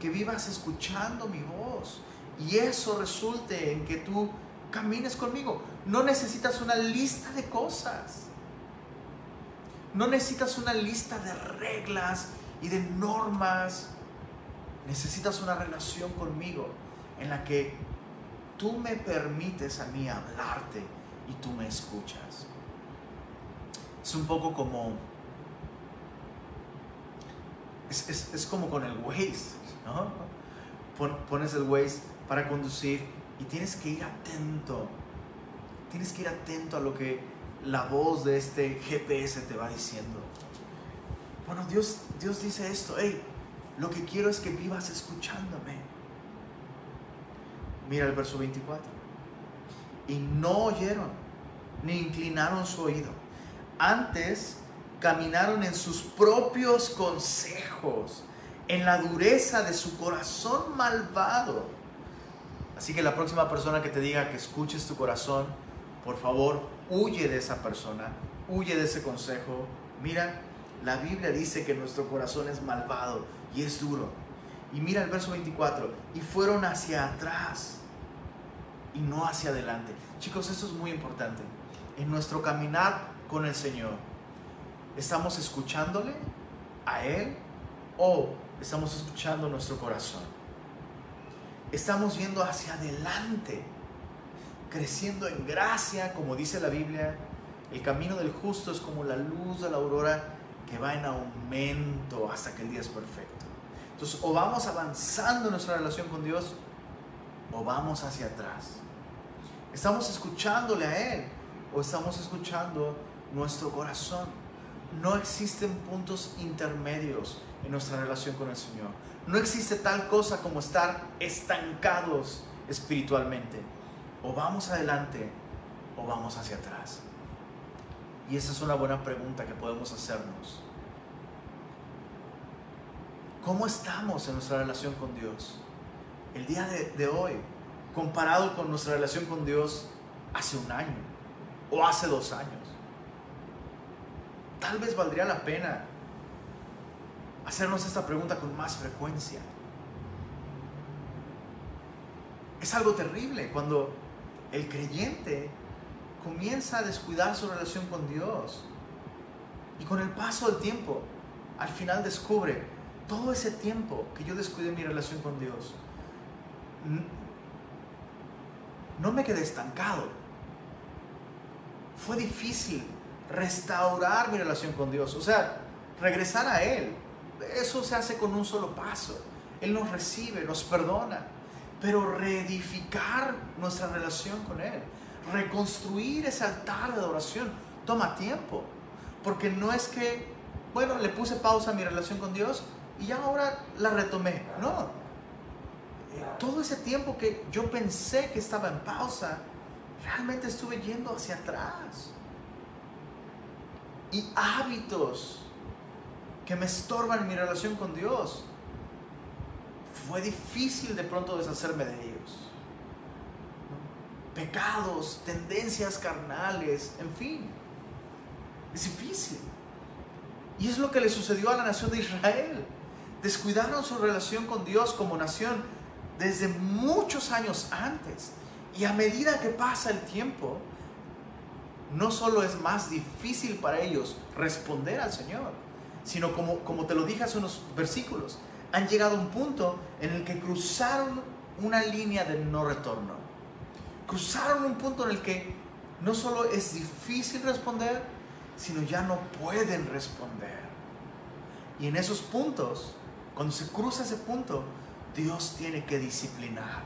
que vivas escuchando mi voz. Y eso resulte en que tú camines conmigo. No necesitas una lista de cosas. No necesitas una lista de reglas y de normas. Necesitas una relación conmigo en la que tú me permites a mí hablarte y tú me escuchas. Es un poco como... Es, como con el Waze, ¿no? pones el Waze para conducir y tienes que ir atento. Tienes que ir atento a lo que la voz de este GPS te va diciendo. Bueno, Dios, Dios dice esto, hey, lo que quiero es que vivas escuchándome. Mira el verso 24. Y no oyeron, ni inclinaron su oído. Antes caminaron en sus propios consejos, en la dureza de su corazón malvado. Así que la próxima persona que te diga que escuches tu corazón, por favor, huye de esa persona, huye de ese consejo. Mira, la Biblia dice que nuestro corazón es malvado y es duro. Y mira el verso 24, y fueron hacia atrás y no hacia adelante. Chicos, esto es muy importante. En nuestro caminar con el Señor, ¿estamos escuchándole a Él o estamos escuchando nuestro corazón? Estamos yendo hacia adelante, creciendo en gracia, como dice la Biblia. El camino del justo es como la luz de la aurora que va en aumento hasta que el día es perfecto. Entonces, o vamos avanzando en nuestra relación con Dios o vamos hacia atrás. ¿Estamos escuchándole a Él o estamos escuchando nuestro corazón? No existen puntos intermedios en nuestra relación con el Señor. No existe tal cosa como estar estancados espiritualmente. O vamos adelante o vamos hacia atrás. Y esa es una buena pregunta que podemos hacernos. ¿Cómo estamos en nuestra relación con Dios? El día de, hoy, comparado con nuestra relación con Dios hace un año o hace dos años. Tal vez valdría la pena hacernos esta pregunta con más frecuencia. Es algo terrible cuando el creyente comienza a descuidar su relación con Dios. Y con el paso del tiempo, al final descubre todo ese tiempo que yo descuidé mi relación con Dios. No me quedé estancado. Fue difícil restaurar mi relación con Dios. O sea, regresar a Él. Eso se hace con un solo paso. Él nos recibe, nos perdona. Pero reedificar nuestra relación con Él, reconstruir ese altar de adoración, toma tiempo. Porque no es que, bueno, le puse pausa a mi relación con Dios y ya ahora la retomé. No. Todo ese tiempo que yo pensé que estaba en pausa, realmente estuve yendo hacia atrás. Y hábitos que me estorban en mi relación con Dios. Fue difícil de pronto deshacerme de ellos. Pecados, tendencias carnales, en fin. Es difícil. Y es lo que le sucedió a la nación de Israel. Descuidaron su relación con Dios como nación desde muchos años antes. Y a medida que pasa el tiempo, no solo es más difícil para ellos responder al Señor, sino como, como te lo dije hace unos versículos, han llegado a un punto en el que cruzaron una línea de no retorno. Cruzaron un punto en el que no solo es difícil responder, sino ya no pueden responder. Y en esos puntos, cuando se cruza ese punto, Dios tiene que disciplinar.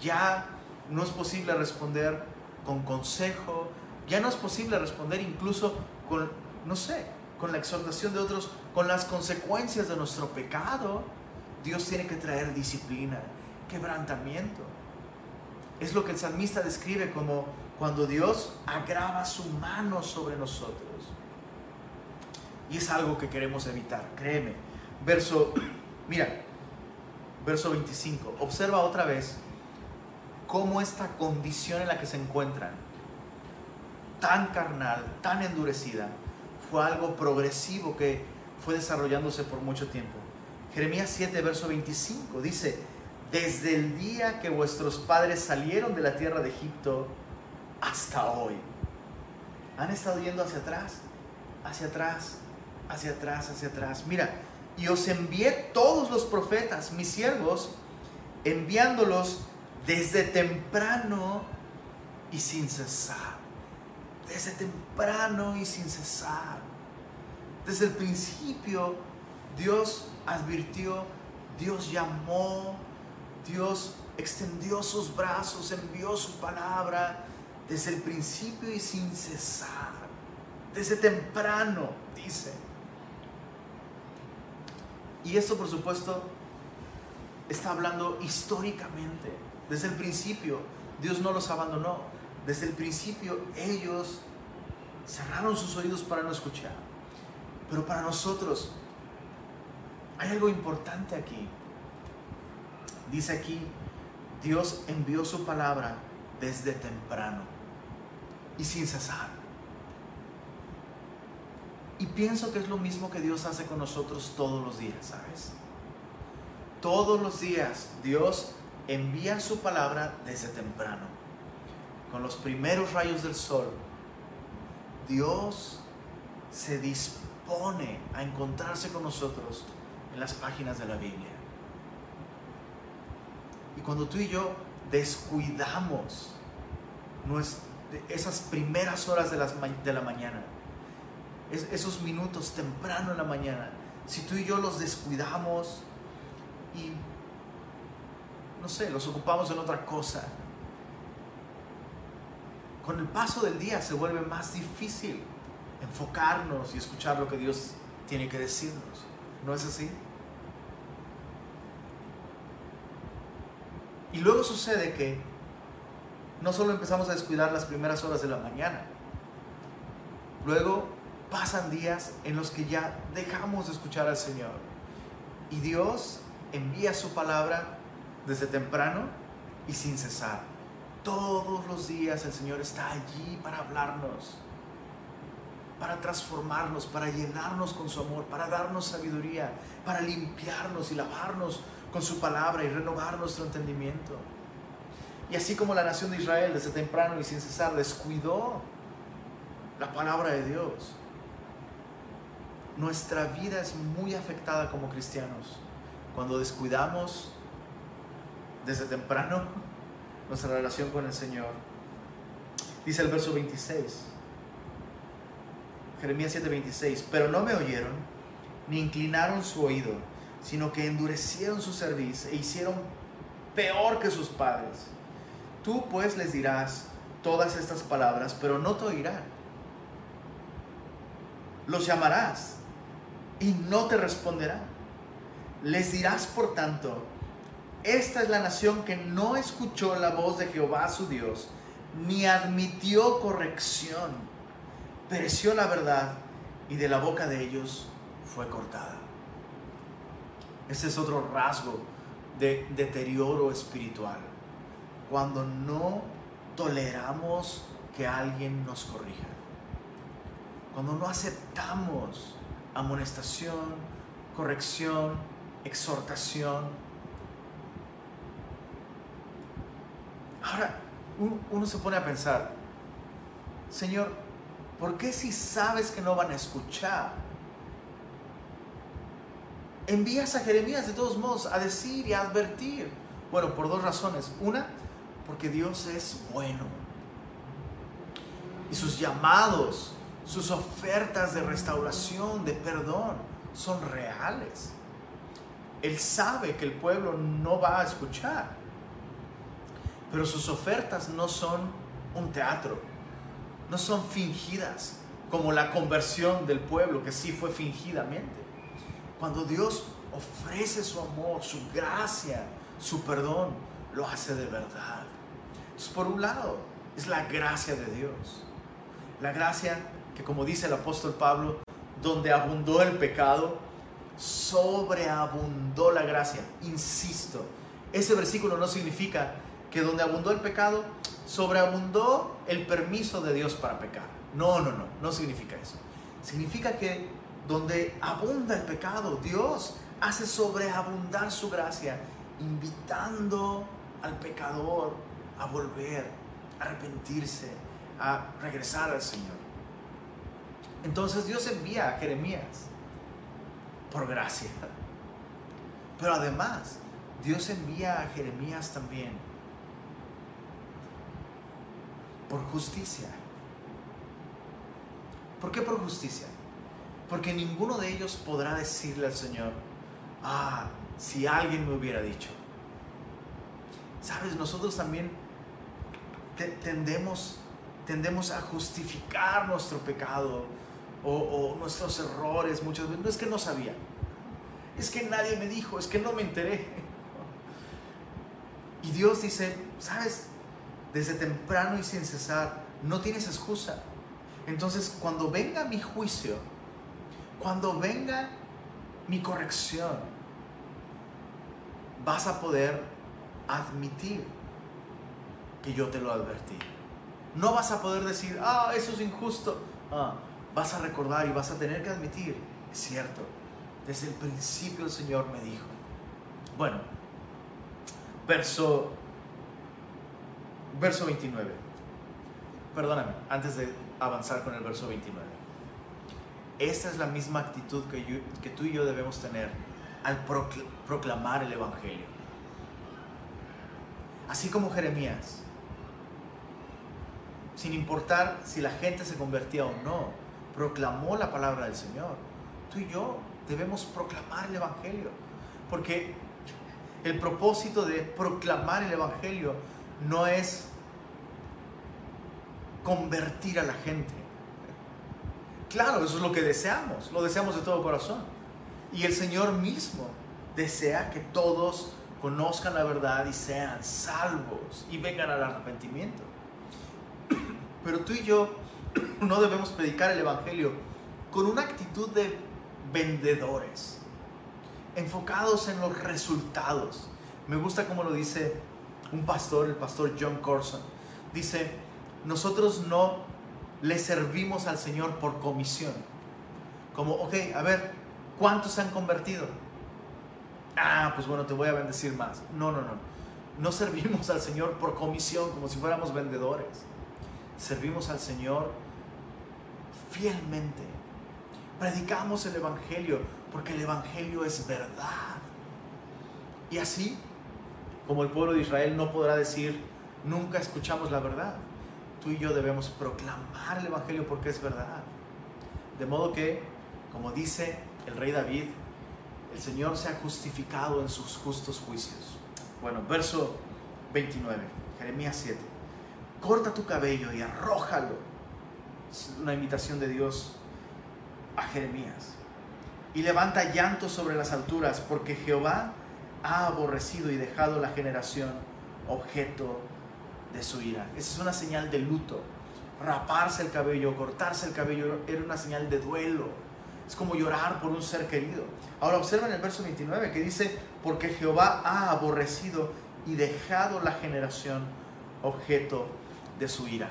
Ya no es posible responder con consejo, ya no es posible responder incluso con, no sé, con la exhortación de otros, con las consecuencias de nuestro pecado. Dios tiene que traer disciplina, quebrantamiento. Es lo que el salmista describe como cuando Dios agrava su mano sobre nosotros. Y es algo que queremos evitar, créeme. Verso, mira, verso 25. Observa otra vez cómo esta condición en la que se encuentran, tan carnal, tan endurecida, fue algo progresivo que fue desarrollándose por mucho tiempo. Jeremías 7, verso 25 dice, desde el día que vuestros padres salieron de la tierra de Egipto hasta hoy, han estado yendo hacia atrás, hacia atrás, hacia atrás, hacia atrás. Mira, y os envié todos los profetas, mis siervos, enviándolos desde temprano y sin cesar. Desde temprano y sin cesar. Desde el principio Dios advirtió, Dios llamó, Dios extendió sus brazos, envió su palabra desde el principio y sin cesar. Desde temprano, dice. Y esto, por supuesto, está hablando históricamente. Desde el principio, Dios no los abandonó. Desde el principio, ellos cerraron sus oídos para no escuchar. Pero para nosotros, hay algo importante aquí. Dice aquí, Dios envió su palabra desde temprano y sin cesar. Y pienso que es lo mismo que Dios hace con nosotros todos los días, ¿sabes? Todos los días Dios envía su palabra desde temprano. Con los primeros rayos del sol, Dios se dispone a encontrarse con nosotros en las páginas de la Biblia. Y cuando tú y yo descuidamos esas primeras horas de, la mañana, esos minutos temprano en la mañana, si tú y yo los descuidamos y, no sé, los ocupamos en otra cosa, con el paso del día se vuelve más difícil enfocarnos y escuchar lo que Dios tiene que decirnos. ¿No es así? Y luego sucede que no solo empezamos a descuidar las primeras horas de la mañana, luego pasan días en los que ya dejamos de escuchar al Señor. Y Dios envía su palabra desde temprano y sin cesar. Todos los días el Señor está allí para hablarnos, para transformarnos, para llenarnos con su amor, para darnos sabiduría, para limpiarnos y lavarnos con su palabra y renovar nuestro entendimiento. Y así como la nación de Israel desde temprano y sin cesar descuidó la palabra de Dios, nuestra vida es muy afectada como cristianos cuando descuidamos desde temprano nuestra relación con el Señor. Dice el verso 26, Jeremías 7:26, pero no me oyeron ni inclinaron su oído, sino que endurecieron su cerviz e hicieron peor que sus padres. Tú pues les dirás todas estas palabras, pero no te oirán. Los llamarás y no te responderán. Les dirás, por tanto, esta es la nación que no escuchó la voz de Jehová su Dios, ni admitió corrección. Pereció la verdad y de la boca de ellos fue cortada. Ese es otro rasgo de deterioro espiritual. Cuando no toleramos que alguien nos corrija. Cuando no aceptamos amonestación, corrección, exhortación. Ahora, uno se pone a pensar, Señor, ¿por qué si sabes que no van a escuchar? Envías a Jeremías de todos modos a decir y a advertir. Bueno, por dos razones. Una, porque Dios es bueno. Y sus llamados sus ofertas de restauración, de perdón, son reales. Él sabe que el pueblo no va a escuchar, pero sus ofertas no son un teatro, no son fingidas, como la conversión del pueblo, que sí fue fingidamente. Cuando Dios ofrece su amor, su gracia, su perdón, lo hace de verdad. Entonces, por un lado, es la gracia de Dios. La gracia que como dice el apóstol Pablo, donde abundó el pecado, sobreabundó la gracia. Insisto, ese versículo no significa que donde abundó el pecado, sobreabundó el permiso de Dios para pecar. No, no, no, no significa eso. Significa que donde abunda el pecado, Dios hace sobreabundar su gracia, invitando al pecador a volver, a arrepentirse, a regresar al Señor. Entonces Dios envía a Jeremías por gracia. Pero además, Dios envía a Jeremías también por justicia. ¿Por qué por justicia? Porque ninguno de ellos podrá decirle al Señor, ah, si alguien me hubiera dicho. Sabes, nosotros también tendemos, tendemos a justificar nuestro pecado o, nuestros errores muchas veces. No es que no sabía, es que nadie me dijo, es que no me enteré. Y Dios dice, sabes, desde temprano y sin cesar, no tienes excusa. Entonces, cuando venga mi juicio, cuando venga mi corrección, vas a poder admitir que yo te lo advertí. No vas a poder decir, ah, eso es injusto. Ah, vas a recordar y vas a tener que admitir, es cierto, desde el principio el Señor me dijo. Bueno, verso, verso 29. Perdóname, antes de avanzar con el verso 29. Esta es la misma actitud que, tú y yo debemos tener al proclamar el Evangelio. Así como Jeremías, sin importar si la gente se convertía o no, proclamó la palabra del Señor. Tú y yo debemos proclamar el Evangelio, porque el propósito de proclamar el Evangelio no es convertir a la gente. Claro, eso es lo que deseamos, lo deseamos de todo corazón. Y el Señor mismo desea que todos conozcan la verdad y sean salvos y vengan al arrepentimiento. Pero tú y yo no debemos predicar el Evangelio con una actitud de vendedores. enfocados en los resultados. Me gusta como lo dice un pastor, el pastor John Corson. Dice, nosotros no le servimos al Señor por comisión. Como, ok, a ver, ¿cuántos se han convertido? Ah, pues bueno, te voy a bendecir más. No, no, no. No servimos al Señor por comisión, como si fuéramos vendedores. Servimos al Señor fielmente. Predicamos el Evangelio porque el Evangelio es verdad. Y así, como el pueblo de Israel no podrá decir, nunca escuchamos la verdad, tú y yo debemos proclamar el Evangelio porque es verdad. De modo que, como dice el rey David, el Señor se ha justificado en sus justos juicios. Bueno, verso 29, Jeremías 7. Corta tu cabello y arrójalo. Una invitación de Dios a Jeremías. Y levanta llanto sobre las alturas, porque Jehová ha aborrecido y dejado la generación objeto de su ira. Esa es una señal de luto. Raparse el cabello, cortarse el cabello era una señal de duelo. Es como llorar por un ser querido. Ahora observen el verso 29 que dice, porque Jehová ha aborrecido y dejado la generación objeto de su ira.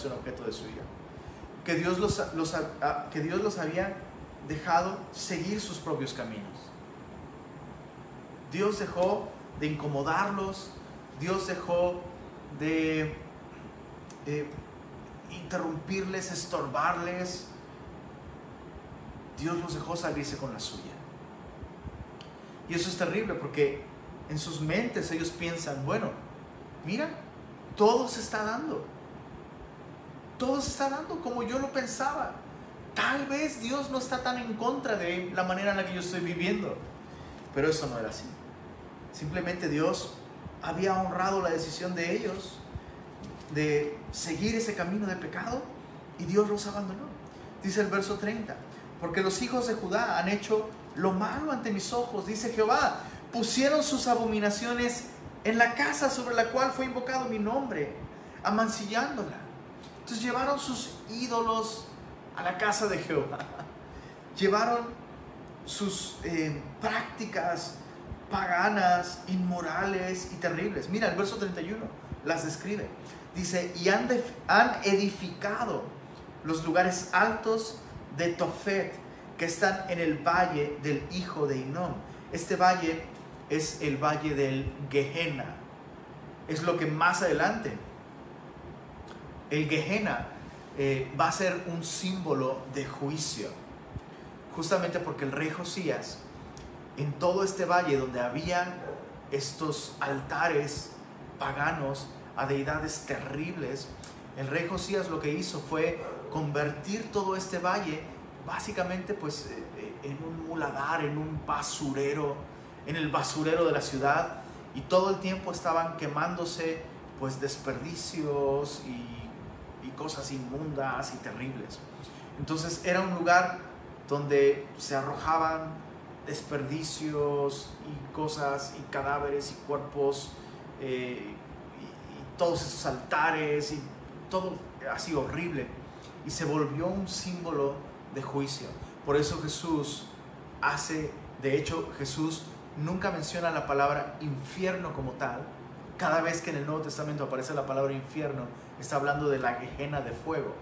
Generación objeto de su ira. Que Dios los, que Dios los había dejado seguir sus propios caminos. Dios dejó de incomodarlos, Dios dejó de interrumpirles, estorbarles. Dios los dejó salirse con la suya. Y eso es terrible porque en sus mentes ellos piensan, bueno, mira, todo se está dando. Todo se está dando como yo lo pensaba. Tal vez Dios no está tan en contra de la manera en la que yo estoy viviendo. Pero eso no era así. Simplemente Dios había honrado la decisión de ellos de seguir ese camino de pecado y Dios los abandonó. Dice el verso 30, porque los hijos de Judá han hecho lo malo ante mis ojos, dice Jehová, pusieron sus abominaciones en la casa sobre la cual fue invocado mi nombre, amancillándola. Entonces llevaron sus ídolos a la casa de Jehová. Llevaron sus eh, prácticas paganas, inmorales y terribles. Mira, el verso 31 las describe. Dice, y han, edificado los lugares altos de Tofet, que están en el valle del hijo de Inón. Este valle es el valle del Gehenna. Es lo que más adelante, el Gehenna eh, va a ser un símbolo de juicio. Justamente porque el rey Josías, en todo este valle donde había estos altares paganos a deidades terribles, el rey Josías lo que hizo fue convertir todo este valle básicamente pues eh, eh, en un muladar, en un basurero, en el basurero de la ciudad y todo el tiempo estaban quemándose pues desperdicios y cosas inmundas y terribles. Entonces era un lugar donde se arrojaban desperdicios y cosas y cadáveres y cuerpos eh, y, todos esos altares y todo así horrible. Y se volvió un símbolo de juicio. Por eso Jesús hace, de hecho Jesús nunca menciona la palabra infierno como tal. Cada vez que en el Nuevo Testamento aparece la palabra infierno, está hablando de la quejena de fuego.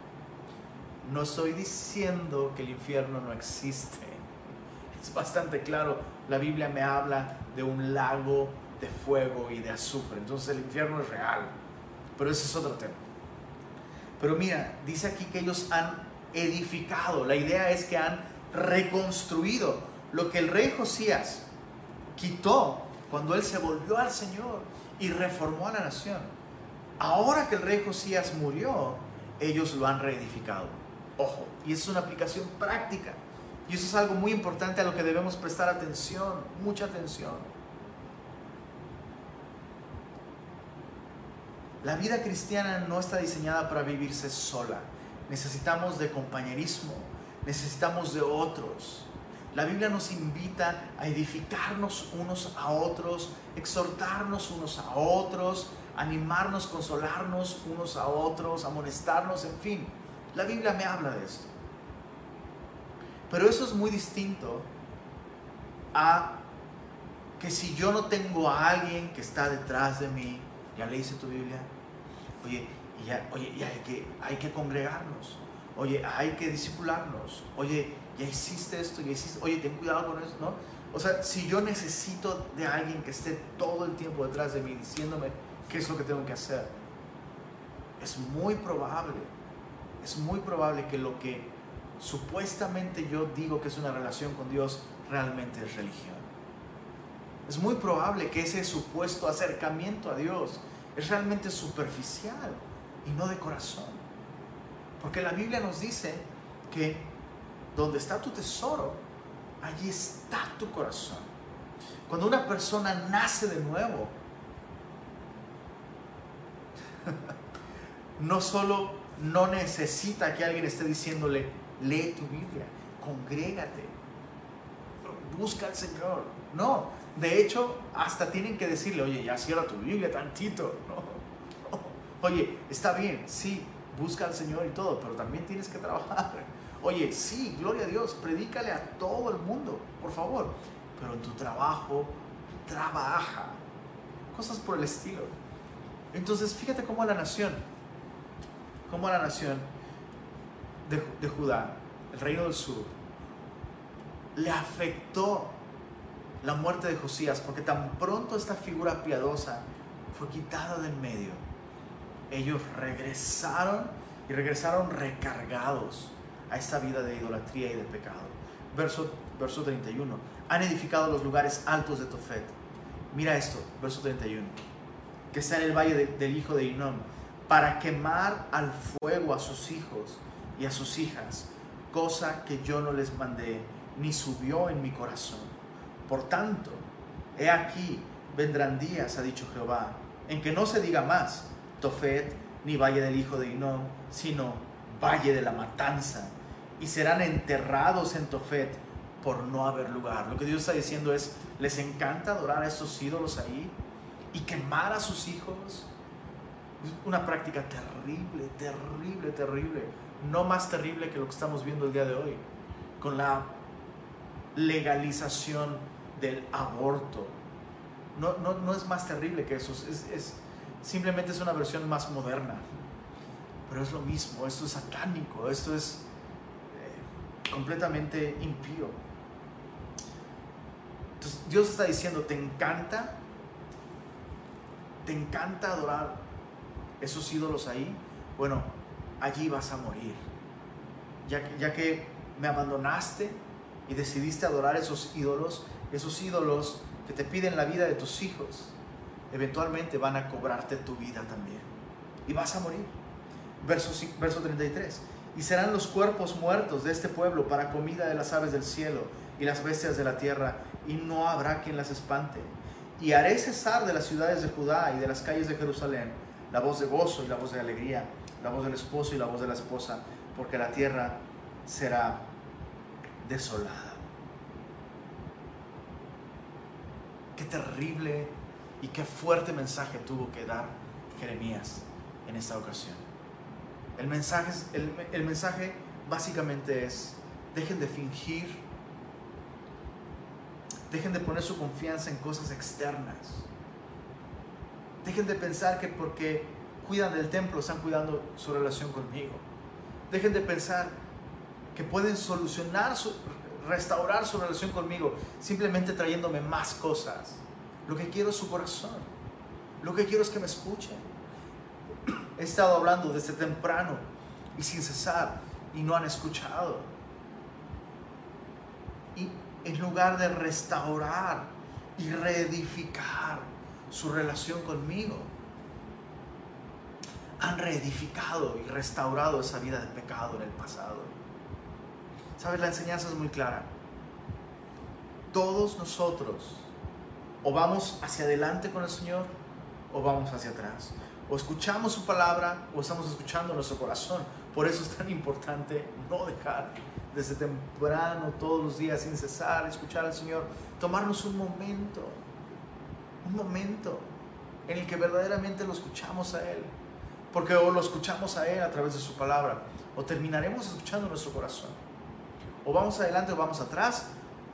No estoy diciendo que el infierno no existe. Es bastante claro, la Biblia me habla de un lago de fuego y de azufre. Entonces el infierno es real. Pero ese es otro tema. Pero mira, dice aquí que ellos han edificado. La idea es que han reconstruido lo que el rey Josías quitó cuando él se volvió al Señor y reformó a la nación ahora que el rey Josías murió, ellos lo han reedificado. Ojo, y es una aplicación práctica. Y eso es algo muy importante a lo que debemos prestar atención, mucha atención. La vida cristiana no está diseñada para vivirse sola. Necesitamos de compañerismo, necesitamos de otros. La Biblia nos invita a edificarnos unos a otros, exhortarnos unos a otros, animarnos, consolarnos unos a otros, amonestarnos, en fin. La Biblia me habla de esto. Pero eso es muy distinto a que si yo no tengo a alguien que está detrás de mí, ya leíste tu Biblia, oye, oye, ya hay, que, hay que congregarnos, oye, hay que discipularnos, oye, ya hiciste esto, ya hiciste, oye, ten cuidado con eso, ¿no? O sea, si yo necesito de alguien que esté todo el tiempo detrás de mí diciéndome qué es lo que tengo que hacer, es muy probable, es muy probable que lo que supuestamente yo digo que es una relación con Dios realmente es religión. Es muy probable que ese supuesto acercamiento a Dios es realmente superficial y no de corazón. Porque la Biblia nos dice que donde está tu tesoro, allí está tu corazón. Cuando una persona nace de nuevo, no solo no necesita que alguien esté diciéndole, lee tu Biblia, congrégate, busca al Señor. No, de hecho, hasta tienen que decirle, oye, ya cierra tu Biblia tantito. Oye, está bien, sí, busca al Señor y todo, pero también tienes que trabajar. Oye, sí, gloria a Dios, predícale a todo el mundo, por favor. Pero en tu trabajo, trabaja. Cosas por el estilo. Entonces, fíjate cómo la nación, cómo la nación de, de Judá, el reino del sur, le afectó la muerte de Josías, porque tan pronto esta figura piadosa fue quitada del medio, ellos regresaron y regresaron recargados a esta vida de idolatría y de pecado. Verso, verso 31. Han edificado los lugares altos de Tofet. Mira esto, verso 31. Que está en el valle del hijo de Inom, para quemar al fuego a sus hijos y a sus hijas, cosa que yo no les mandé, ni subió en mi corazón. Por tanto, he aquí, vendrán días, ha dicho Jehová, en que no se diga más Tofet ni valle del hijo de Inom, sino valle de la matanza, y serán enterrados en Tofet por no haber lugar. Lo que Dios está diciendo es, les encanta adorar a estos ídolos ahí y quemar a sus hijos. Es una práctica terrible, terrible, terrible. No más terrible que lo que estamos viendo el día de hoy, con la legalización del aborto. No, no, no es más terrible que eso, es, es, simplemente es una versión más moderna. Pero es lo mismo, esto es satánico, esto es completamente impío. Dios está diciendo, ¿te encanta? ¿Te encanta adorar esos ídolos ahí? Bueno, allí vas a morir. Ya que, ya que me abandonaste y decidiste adorar esos ídolos, esos ídolos que te piden la vida de tus hijos, eventualmente van a cobrarte tu vida también. Y vas a morir. Verso, verso 33 y serán los cuerpos muertos de este pueblo para comida de las aves del cielo y las bestias de la tierra, y no habrá quien las espante. Y haré cesar de las ciudades de Judá y de las calles de Jerusalén la voz de gozo y la voz de alegría, la voz del esposo y la voz de la esposa, porque la tierra será desolada. Qué terrible y qué fuerte mensaje tuvo que dar Jeremías en esta ocasión. El mensaje, el, mensaje básicamente es, dejen de fingir, dejen de poner su confianza en cosas externas, dejen de pensar que porque cuidan del templo están cuidando su relación conmigo, dejen de pensar que pueden solucionar, su, restaurar su relación conmigo simplemente trayéndome más cosas. Lo que quiero es su corazón, lo que quiero es que me escuchen. He estado hablando desde temprano y sin cesar y no han escuchado. Y en lugar de restaurar y reedificar su relación conmigo, han reedificado y restaurado esa vida de pecado en el pasado. ¿Sabes? La enseñanza es muy clara. Todos nosotros o vamos hacia adelante con el Señor o vamos hacia atrás. O escuchamos su palabra o estamos escuchando nuestro corazón. Por eso es tan importante no dejar desde temprano, todos los días, sin cesar, escuchar al Señor, tomarnos un momento, un momento en el que verdaderamente lo escuchamos a Él. Porque o lo escuchamos a Él a través de su palabra, o terminaremos escuchando nuestro corazón. O vamos adelante o vamos atrás,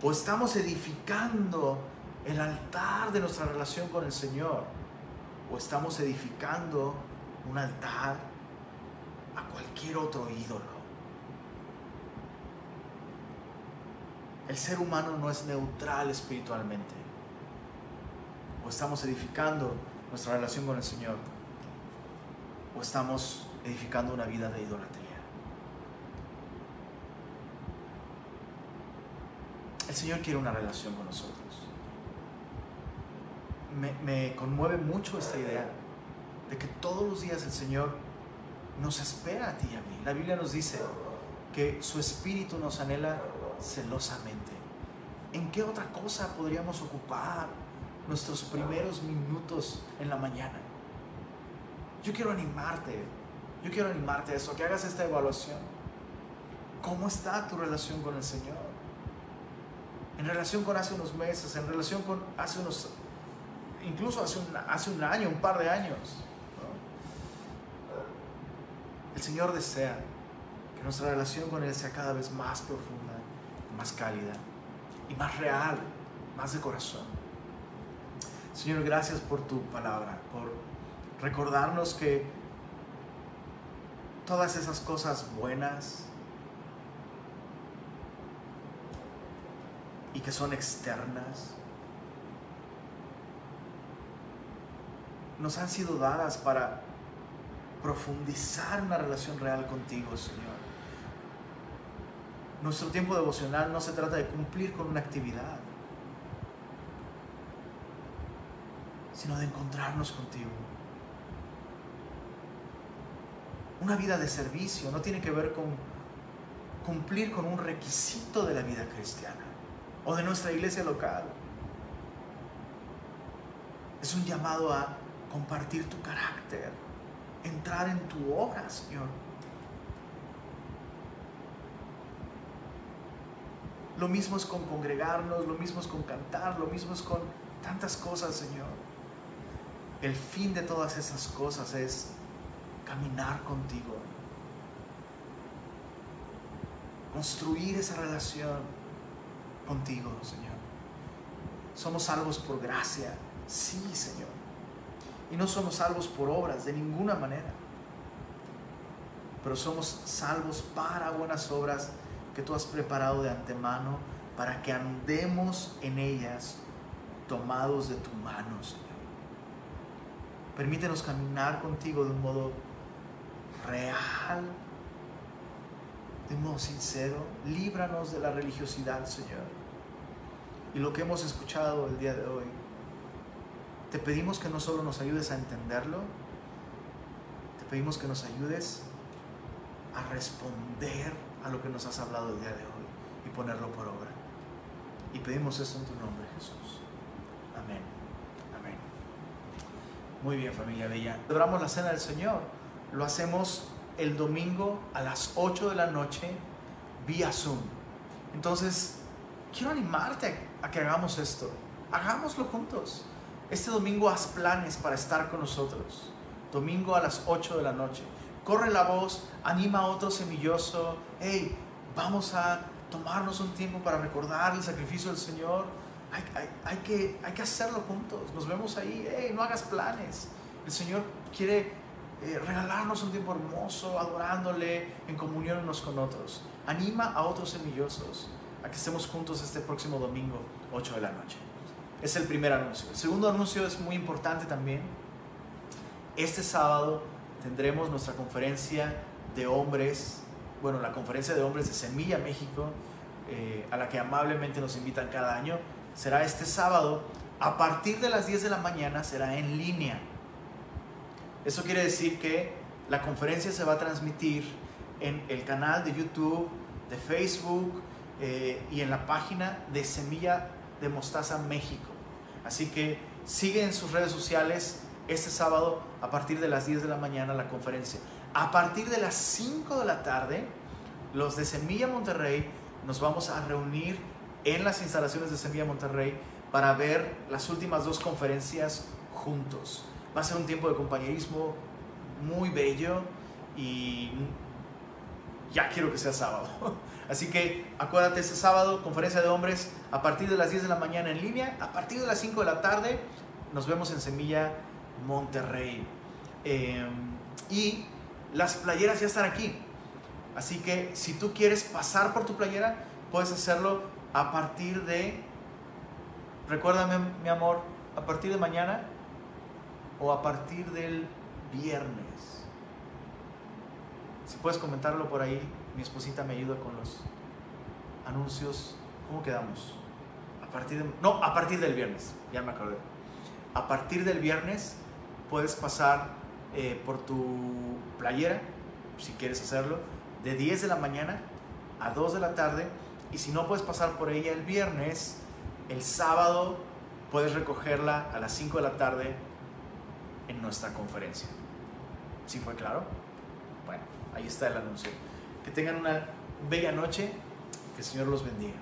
o estamos edificando el altar de nuestra relación con el Señor, o estamos edificando un altar a cualquier otro ídolo. El ser humano no es neutral espiritualmente. O estamos edificando nuestra relación con el Señor, o estamos edificando una vida de idolatría. El Señor quiere una relación con nosotros. Me, conmueve mucho esta idea de que todos los días el Señor nos espera a ti y a mí. La Biblia nos dice que su espíritu nos anhela celosamente. ¿En qué otra cosa podríamos ocupar nuestros primeros minutos en la mañana? Yo quiero animarte, yo quiero animarte a eso, que hagas esta evaluación. ¿Cómo está tu relación con el Señor? En relación con hace unos meses, en relación con hace unos, incluso hace un, año, un par de años. El Señor desea que nuestra relación con Él sea cada vez más profunda, más cálida y más real, más de corazón. Señor, gracias por tu palabra, por recordarnos que todas esas cosas buenas y que son externas nos han sido dadas para profundizar una relación real contigo, Señor. Nuestro tiempo devocional no se trata de cumplir con una actividad, sino de encontrarnos contigo. Una vida de servicio no tiene que ver con cumplir con un requisito de la vida cristiana o de nuestra iglesia local. Es un llamado a compartir tu carácter, entrar en tu obra, Señor. Lo mismo es con congregarnos, lo mismo es con cantar, lo mismo es con tantas cosas, Señor. El fin de todas esas cosas es caminar contigo. Construir esa relación contigo, Señor. Somos salvos por gracia, sí, Señor. Y no somos salvos por obras, de ninguna manera. Pero somos salvos para buenas obras que tú has preparado de antemano para que andemos en ellas tomados de tu mano, Señor. Permítenos caminar contigo de un modo real, de un modo sincero. Líbranos de la religiosidad, Señor. Y lo que hemos escuchado el día de hoy, te pedimos que no solo nos ayudes a entenderlo, te pedimos que nos ayudes a responder a lo que nos has hablado el día de hoy y ponerlo por obra. Y pedimos esto en tu nombre, Jesús. Amén. Amén. Muy bien, familia bella. Celebramos la cena del Señor. Lo hacemos el domingo a las 8 de la noche vía Zoom. Entonces, quiero animarte a, que hagamos esto. Hagámoslo juntos. Este domingo haz planes para estar con nosotros. Domingo a las 8 de la noche. Corre la voz, anima a otro semilloso. Hey, vamos a tomarnos un tiempo para recordar el sacrificio del Señor. Hay, que, hay que hacerlo juntos. Nos vemos ahí. Hey, no hagas planes. El Señor quiere eh, regalarnos un tiempo hermoso, adorándole en comunión unos con otros. Anima a otros semillosos a que estemos juntos este próximo domingo, 8 de la noche. Es el primer anuncio. El segundo anuncio es muy importante también. Este sábado tendremos nuestra conferencia de hombres, bueno, la conferencia de hombres de Semilla México, eh, a la que amablemente nos invitan cada año. Será este sábado, a partir de las 10 de la mañana, será en línea. Eso quiere decir que la conferencia se va a transmitir en el canal de YouTube, de Facebook eh, y en la página de Semilla de Mostaza México. Así que sigue en sus redes sociales este sábado a partir de las 10 de la mañana la conferencia. A partir de las 5 de la tarde los de Semilla Monterrey nos vamos a reunir en las instalaciones de Semilla Monterrey para ver las últimas dos conferencias juntos. Va a ser un tiempo de compañerismo muy bello y ya quiero que sea sábado. Así que acuérdate, este sábado, conferencia de hombres, a partir de las 10 de la mañana en línea, a partir de las 5 de la tarde, nos vemos en Semilla Monterrey. Em, y las playeras ya están aquí. Así que si tú quieres pasar por tu playera, puedes hacerlo a partir de, recuérdame mi amor, a partir de mañana o a partir del viernes. Si puedes comentarlo por ahí, mi esposita me ayuda con los anuncios. ¿Cómo quedamos? A partir no, a partir del viernes, ya me acordé. A partir del viernes puedes pasar eh, por tu playera, si quieres hacerlo, de 10 de la mañana a 2 de la tarde. Y si no puedes pasar por ella el viernes, el sábado puedes recogerla a las 5 de la tarde en nuestra conferencia. ¿Sí fue claro? Bueno, ahí está el anuncio. Que tengan una bella noche, que el Señor los bendiga.